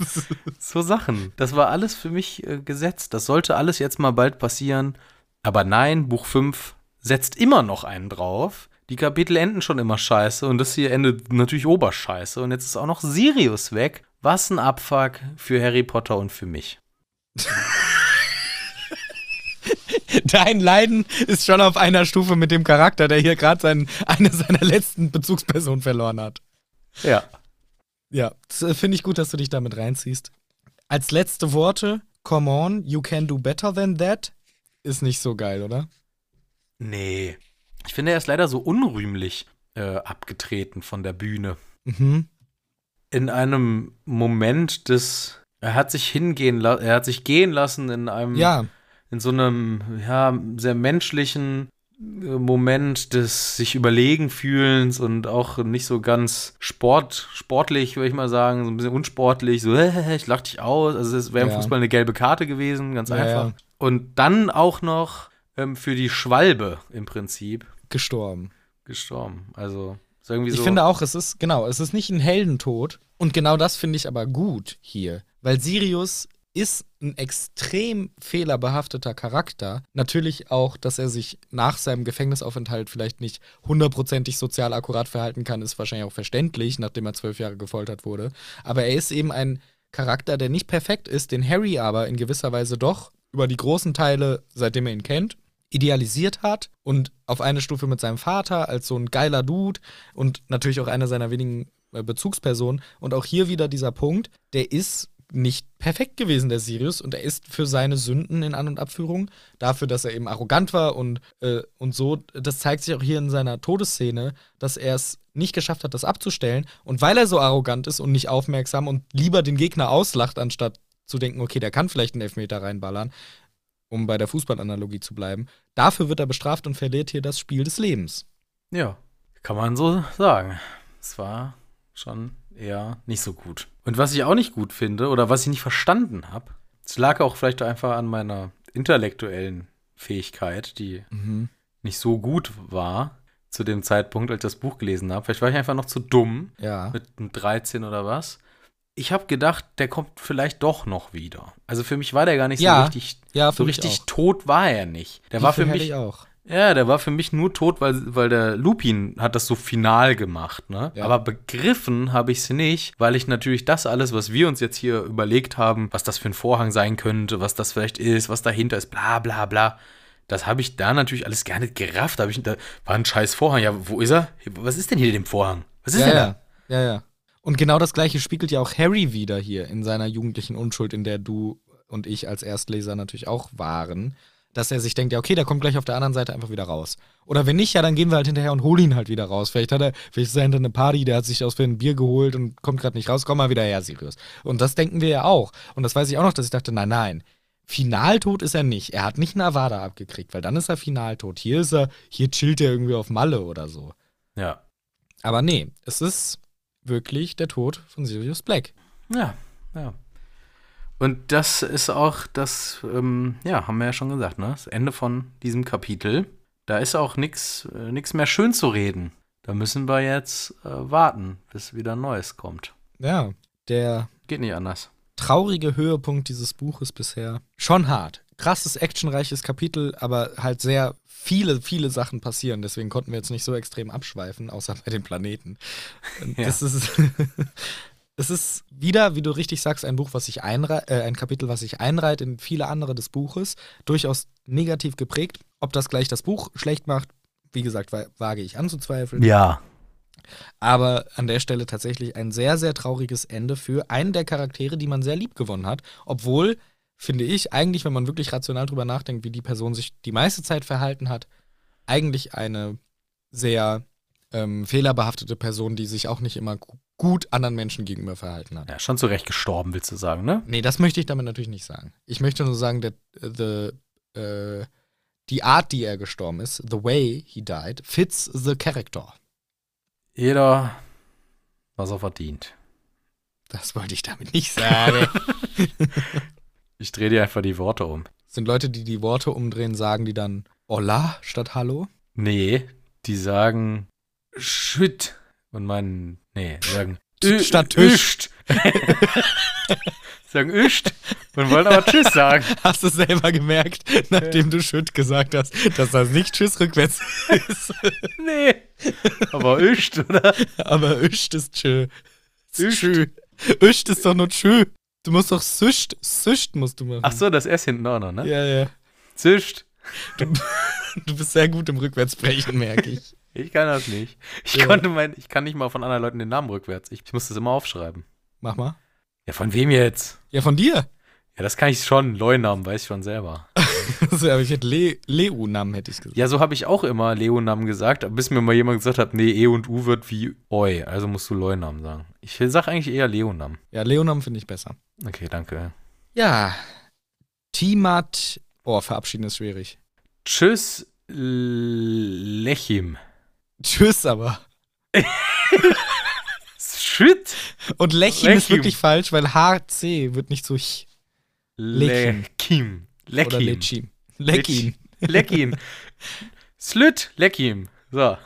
B: so Sachen. Das war alles für mich äh, gesetzt. Das sollte alles jetzt mal bald passieren. Aber nein, Buch 5 setzt immer noch einen drauf. Die Kapitel enden schon immer scheiße und das hier endet natürlich oberscheiße. Und jetzt ist auch noch Sirius weg. Was ein Abfuck für Harry Potter und für mich.
A: Dein Leiden ist schon auf einer Stufe mit dem Charakter, der hier gerade eine seiner letzten Bezugspersonen verloren hat.
B: Ja.
A: Ja, äh, finde ich gut, dass du dich damit reinziehst. Als letzte Worte, come on, you can do better than that, ist nicht so geil, oder?
B: Nee. Ich finde, er ist leider so unrühmlich äh, abgetreten von der Bühne.
A: Mhm.
B: in einem Moment des, er hat sich hingehen lassen, er hat sich gehen lassen in einem,
A: Ja,
B: in so einem, ja, sehr menschlichen äh, Moment des sich überlegen fühlens und auch nicht so ganz sport, sportlich, würde ich mal sagen, so ein bisschen unsportlich, so, äh, ich lach dich aus, also es wäre im
A: Ja.
B: Fußball eine gelbe Karte gewesen, ganz
A: Ja,
B: einfach.
A: ja.
B: Und dann auch noch ähm, für die Schwalbe im Prinzip
A: gestorben.
B: gestorben. Also, ist irgendwie so.
A: Ich finde auch, es ist, genau, es ist nicht ein Heldentod. Und genau das finde ich aber gut hier. Weil Sirius ist ein extrem fehlerbehafteter Charakter. Natürlich auch, dass er sich nach seinem Gefängnisaufenthalt vielleicht nicht hundertprozentig sozial akkurat verhalten kann, ist wahrscheinlich auch verständlich, nachdem er zwölf Jahre gefoltert wurde. Aber er ist eben ein Charakter, der nicht perfekt ist, den Harry aber in gewisser Weise doch über die großen Teile, seitdem er ihn kennt, idealisiert hat und auf eine Stufe mit seinem Vater als so ein geiler Dude und natürlich auch einer seiner wenigen äh, Bezugspersonen. Und auch hier wieder dieser Punkt, der ist nicht perfekt gewesen, der Sirius, und er ist für seine Sünden in An- und Abführung, dafür, dass er eben arrogant war und, äh, und so, das zeigt sich auch hier in seiner Todesszene, dass er es nicht geschafft hat, das abzustellen. Und weil er so arrogant ist und nicht aufmerksam und lieber den Gegner auslacht, anstatt zu denken, okay, der kann vielleicht einen Elfmeter reinballern, um bei der Fußballanalogie zu bleiben, dafür wird er bestraft und verliert hier das Spiel des Lebens.
B: Ja, kann man so sagen. Es war schon eher nicht so gut. Und was ich auch nicht gut finde oder was ich nicht verstanden habe, es lag auch vielleicht einfach an meiner intellektuellen Fähigkeit, die nicht so gut war zu dem Zeitpunkt, als ich das Buch gelesen habe. Vielleicht war ich einfach noch zu dumm
A: Ja.
B: mit einem 13 oder was. Ich habe gedacht, der kommt vielleicht doch noch wieder. Also für mich war der gar nicht
A: Ja,
B: so richtig,
A: ja,
B: so richtig tot war er nicht. Der war für mich
A: auch.
B: Ja, der war für mich nur tot, weil, weil der Lupin hat das so final gemacht, ne?
A: Ja.
B: Aber begriffen habe ich es nicht, weil ich natürlich das alles, was wir uns jetzt hier überlegt haben, was das für ein Vorhang sein könnte, was das vielleicht ist, was dahinter ist, bla bla bla. Das habe ich da natürlich alles gar nicht gerafft. Da, hab ich, da war ein scheiß Vorhang. Ja, wo ist er? Was ist denn hier dem Vorhang? Was ist
A: Ja,
B: denn
A: ja. ja, ja. Und genau das gleiche spiegelt ja auch Harry wieder hier in seiner jugendlichen Unschuld, in der du und ich als Erstleser natürlich auch waren, dass er sich denkt, ja, okay, der kommt gleich auf der anderen Seite einfach wieder raus. Oder wenn nicht, ja, dann gehen wir halt hinterher und holen ihn halt wieder raus. Vielleicht hat er, vielleicht ist er hinter eine Party, der hat sich aus für ein Bier geholt und kommt gerade nicht raus, komm mal wieder her, Sirius. Und das denken wir ja auch. Und das weiß ich auch noch, dass ich dachte, nein, nein. Finaltot ist er nicht. Er hat nicht einen Avada abgekriegt, weil dann ist er Finaltot. Hier ist er, hier chillt er irgendwie auf Malle oder so.
B: Ja.
A: Aber nee, es ist wirklich der Tod von Sirius Black.
B: Ja, ja. Und das ist auch das, ähm, ja, haben wir ja schon gesagt, ne? Das Ende von diesem Kapitel. Da ist auch nichts äh, nix mehr schön zu reden. Da müssen wir jetzt äh, warten, bis wieder Neues kommt.
A: Ja, der
B: Geht nicht anders.
A: traurige Höhepunkt dieses Buches bisher. Schon hart. Krasses, actionreiches Kapitel, aber halt sehr viele, viele Sachen passieren. Deswegen konnten wir jetzt nicht so extrem abschweifen, außer bei den Planeten.
B: Ja.
A: Das ist. Es ist wieder, wie du richtig sagst, ein Buch, was sich einreiht, äh, ein Kapitel, was sich einreiht in viele andere des Buches, durchaus negativ geprägt. Ob das gleich das Buch schlecht macht, wie gesagt, wa- wage ich anzuzweifeln.
B: Ja.
A: Aber an der Stelle tatsächlich ein sehr, sehr trauriges Ende für einen der Charaktere, die man sehr lieb gewonnen hat. Obwohl, finde ich, eigentlich, wenn man wirklich rational drüber nachdenkt, wie die Person sich die meiste Zeit verhalten hat, eigentlich eine sehr ähm, fehlerbehaftete Person, die sich auch nicht immer gut anderen Menschen gegenüber verhalten hat.
B: Ja, schon zu Recht gestorben, willst du sagen, ne?
A: Nee, das möchte ich damit natürlich nicht sagen. Ich möchte nur sagen, der, the, äh, die Art, die er gestorben ist, the way he died, fits the character.
B: Jeder, was er verdient.
A: Das wollte ich damit nicht sagen.
B: Ich drehe dir einfach die Worte um.
A: Sind Leute, die die Worte umdrehen, sagen die dann Hola statt Hallo?
B: Nee, die sagen Schütt und meinen, nee, sagen
A: statt.
B: Üscht. sagen Üscht und wollen aber Tschüss sagen.
A: Hast du selber gemerkt, nachdem du Schütt gesagt hast, dass das nicht Tschüss rückwärts ist.
B: Nee. Aber Üscht, oder?
A: Aber Üscht ist Tschö.
B: Üscht.
A: Üscht ist doch nur Tschö. Du musst doch Süscht, Süscht musst du machen.
B: Ach so, das S hinten auch noch, ne?
A: Ja, ja.
B: Zischt.
A: Du bist sehr gut im Rückwärtssprechen, merke ich.
B: Ich kann das nicht. Ich
A: Ja.
B: konnte mein, ich kann nicht mal von anderen Leuten den Namen rückwärts. Ich, ich muss das immer aufschreiben.
A: Mach mal.
B: Ja, von wem jetzt?
A: Ja, von dir.
B: Ja, das kann ich schon. Leunamen weiß ich schon selber.
A: Also, aber ich hätte Le Leu-Namen, hätte ich gesagt.
B: Ja, so habe ich auch immer Leonamen gesagt, bis mir mal jemand gesagt hat, nee, E und U wird wie Oi, also musst du Leunamen sagen. Ich sag eigentlich eher Leonamen.
A: Ja, Leonamen finde ich besser.
B: Okay, danke.
A: Ja. Timat. Oh, verabschieden ist schwierig.
B: Tschüss, Lechim.
A: Tschüss aber.
B: Shit.
A: Und Lechim ist
B: Lechim.
A: wirklich falsch, weil HC wird nicht so ch Lechim.
B: Lechim.
A: oder
B: Lechim.
A: Lechin.
B: Leckim. Slüt, Leckim. So,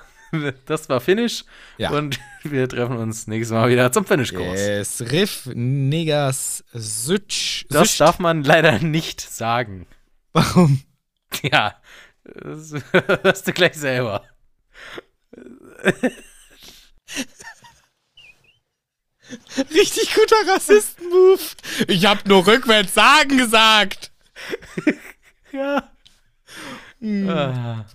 B: das war Finish.
A: Ja.
B: Und wir treffen uns nächstes Mal wieder zum Finish-Kurs.
A: Yes, Riff, Negas, Sütsch.
B: Das
A: Sütsch-
B: darf man leider nicht sagen.
A: Warum?
B: Ja, das hörst du gleich selber.
A: Richtig guter Rassisten-Move. Ich hab nur rückwärts sagen gesagt.
B: Ja.
A: Hm.
B: Ah.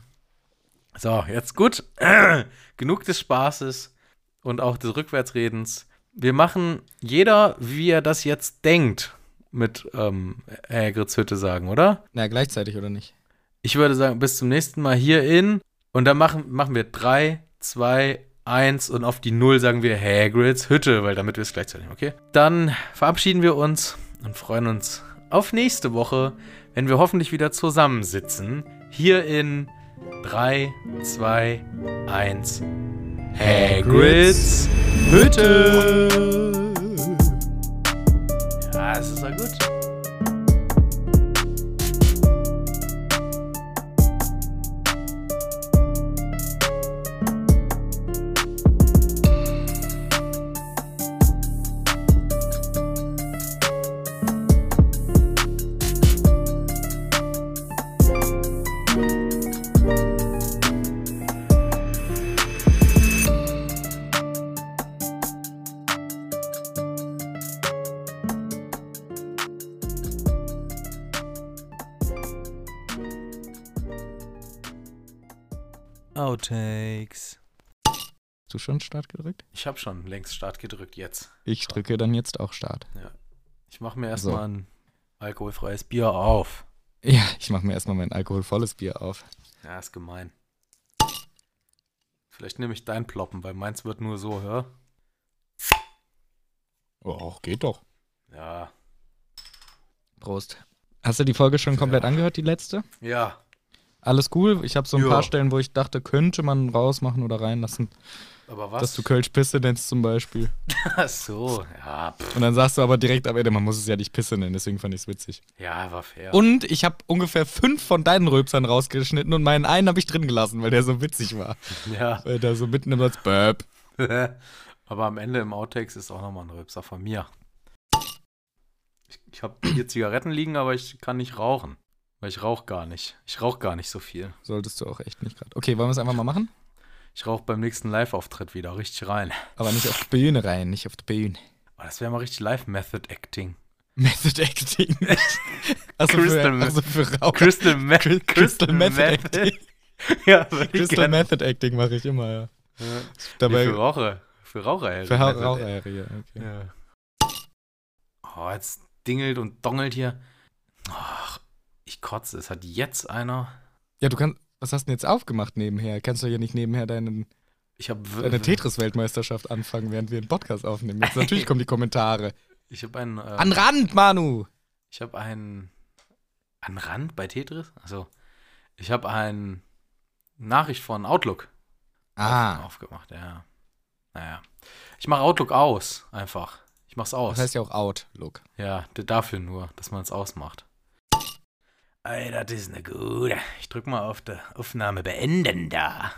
B: So, jetzt gut. Genug des Spaßes und auch des Rückwärtsredens. Wir machen jeder, wie er das jetzt denkt, mit ähm, Hagrids Hütte sagen, oder?
A: Na, gleichzeitig oder nicht?
B: Ich würde sagen, bis zum nächsten Mal hier in. Und dann machen, machen wir 3, 2, 1 und auf die 0 sagen wir Hagrids Hütte, weil damit wir es gleichzeitig, okay? Dann verabschieden wir uns und freuen uns auf nächste Woche, wenn wir hoffentlich wieder zusammensitzen. Hier in 3, 2, 1. Hagrids Hütte. Ja, das ist ja gut.
A: Schon Start gedrückt?
B: Ich habe schon längst Start gedrückt jetzt.
A: Ich drücke dann jetzt auch Start.
B: Ich mache mir
A: So.
B: erstmal ein alkoholfreies Bier auf.
A: Ja, ich mache mir erstmal mein alkoholvolles Bier auf.
B: Ja, ist gemein. Vielleicht nehme ich dein Ploppen, weil meins wird nur so, hör.
A: Oh, geht doch.
B: Ja.
A: Prost. Hast du die Folge schon komplett
B: Ja.
A: angehört, die letzte?
B: Ja.
A: Alles cool. Ich habe so ein
B: Ja.
A: paar Stellen, wo ich dachte, könnte man rausmachen oder reinlassen.
B: Aber was?
A: Dass du Kölsch Pisse nennst zum Beispiel.
B: Ach so, ja, pff,
A: Und dann sagst du aber direkt am Ende, man muss es ja nicht Pisse nennen, deswegen fand ich es witzig.
B: ja, war fair.
A: Und ich habe ungefähr fünf von deinen Röpsern rausgeschnitten und meinen einen habe ich drin gelassen, weil der so witzig war.
B: ja.
A: Weil der so mitten im Satz, Böp.
B: Aber am Ende im Outtakes ist auch nochmal ein Rülpser von mir. Ich, ich habe hier Zigaretten liegen, aber ich kann nicht rauchen. Weil ich rauche gar nicht. Ich rauche gar nicht so viel.
A: Solltest du auch echt nicht gerade. Okay, wollen wir es einfach mal machen?
B: Ich rauche beim nächsten Live-Auftritt wieder richtig rein.
A: Aber nicht auf die Bühne rein, nicht auf die Bühne.
B: Oh, das wäre mal richtig Live-Method-Acting.
A: Method Acting. Also
B: Crystal
A: für, also für Raucher.
B: Crystal, Me
A: Crystal, Crystal Method Acting.
B: ja,
A: Crystal
B: gerne.
A: Method Acting mache ich immer, ja.
B: Ja.
A: Dabei
B: nee, für Raucher. Für Raucher,
A: für
B: Method-
A: Raucher, ja, okay.
B: Ja. Oh, jetzt dingelt und dongelt hier. Ach, ich kotze. Es hat jetzt einer.
A: Ja, du kannst. Was hast du denn jetzt aufgemacht nebenher? Kannst du ja nicht nebenher deinen,
B: Ich habe
A: deine Tetris-Weltmeisterschaft anfangen, während wir einen Podcast aufnehmen. Jetzt natürlich kommen die Kommentare.
B: Ich habe einen. Äh,
A: An Rand, Manu!
B: Ich habe einen. An Rand bei Tetris? Also, ich habe eine Nachricht von Outlook
A: Ah,
B: aufgemacht, ja. Naja. Ich mache Outlook aus, einfach. Ich mach's aus.
A: das heißt ja auch Outlook.
B: ja, dafür nur, dass man es ausmacht. Ey, das ist eine gute. Ich drück mal auf die Aufnahme beenden da.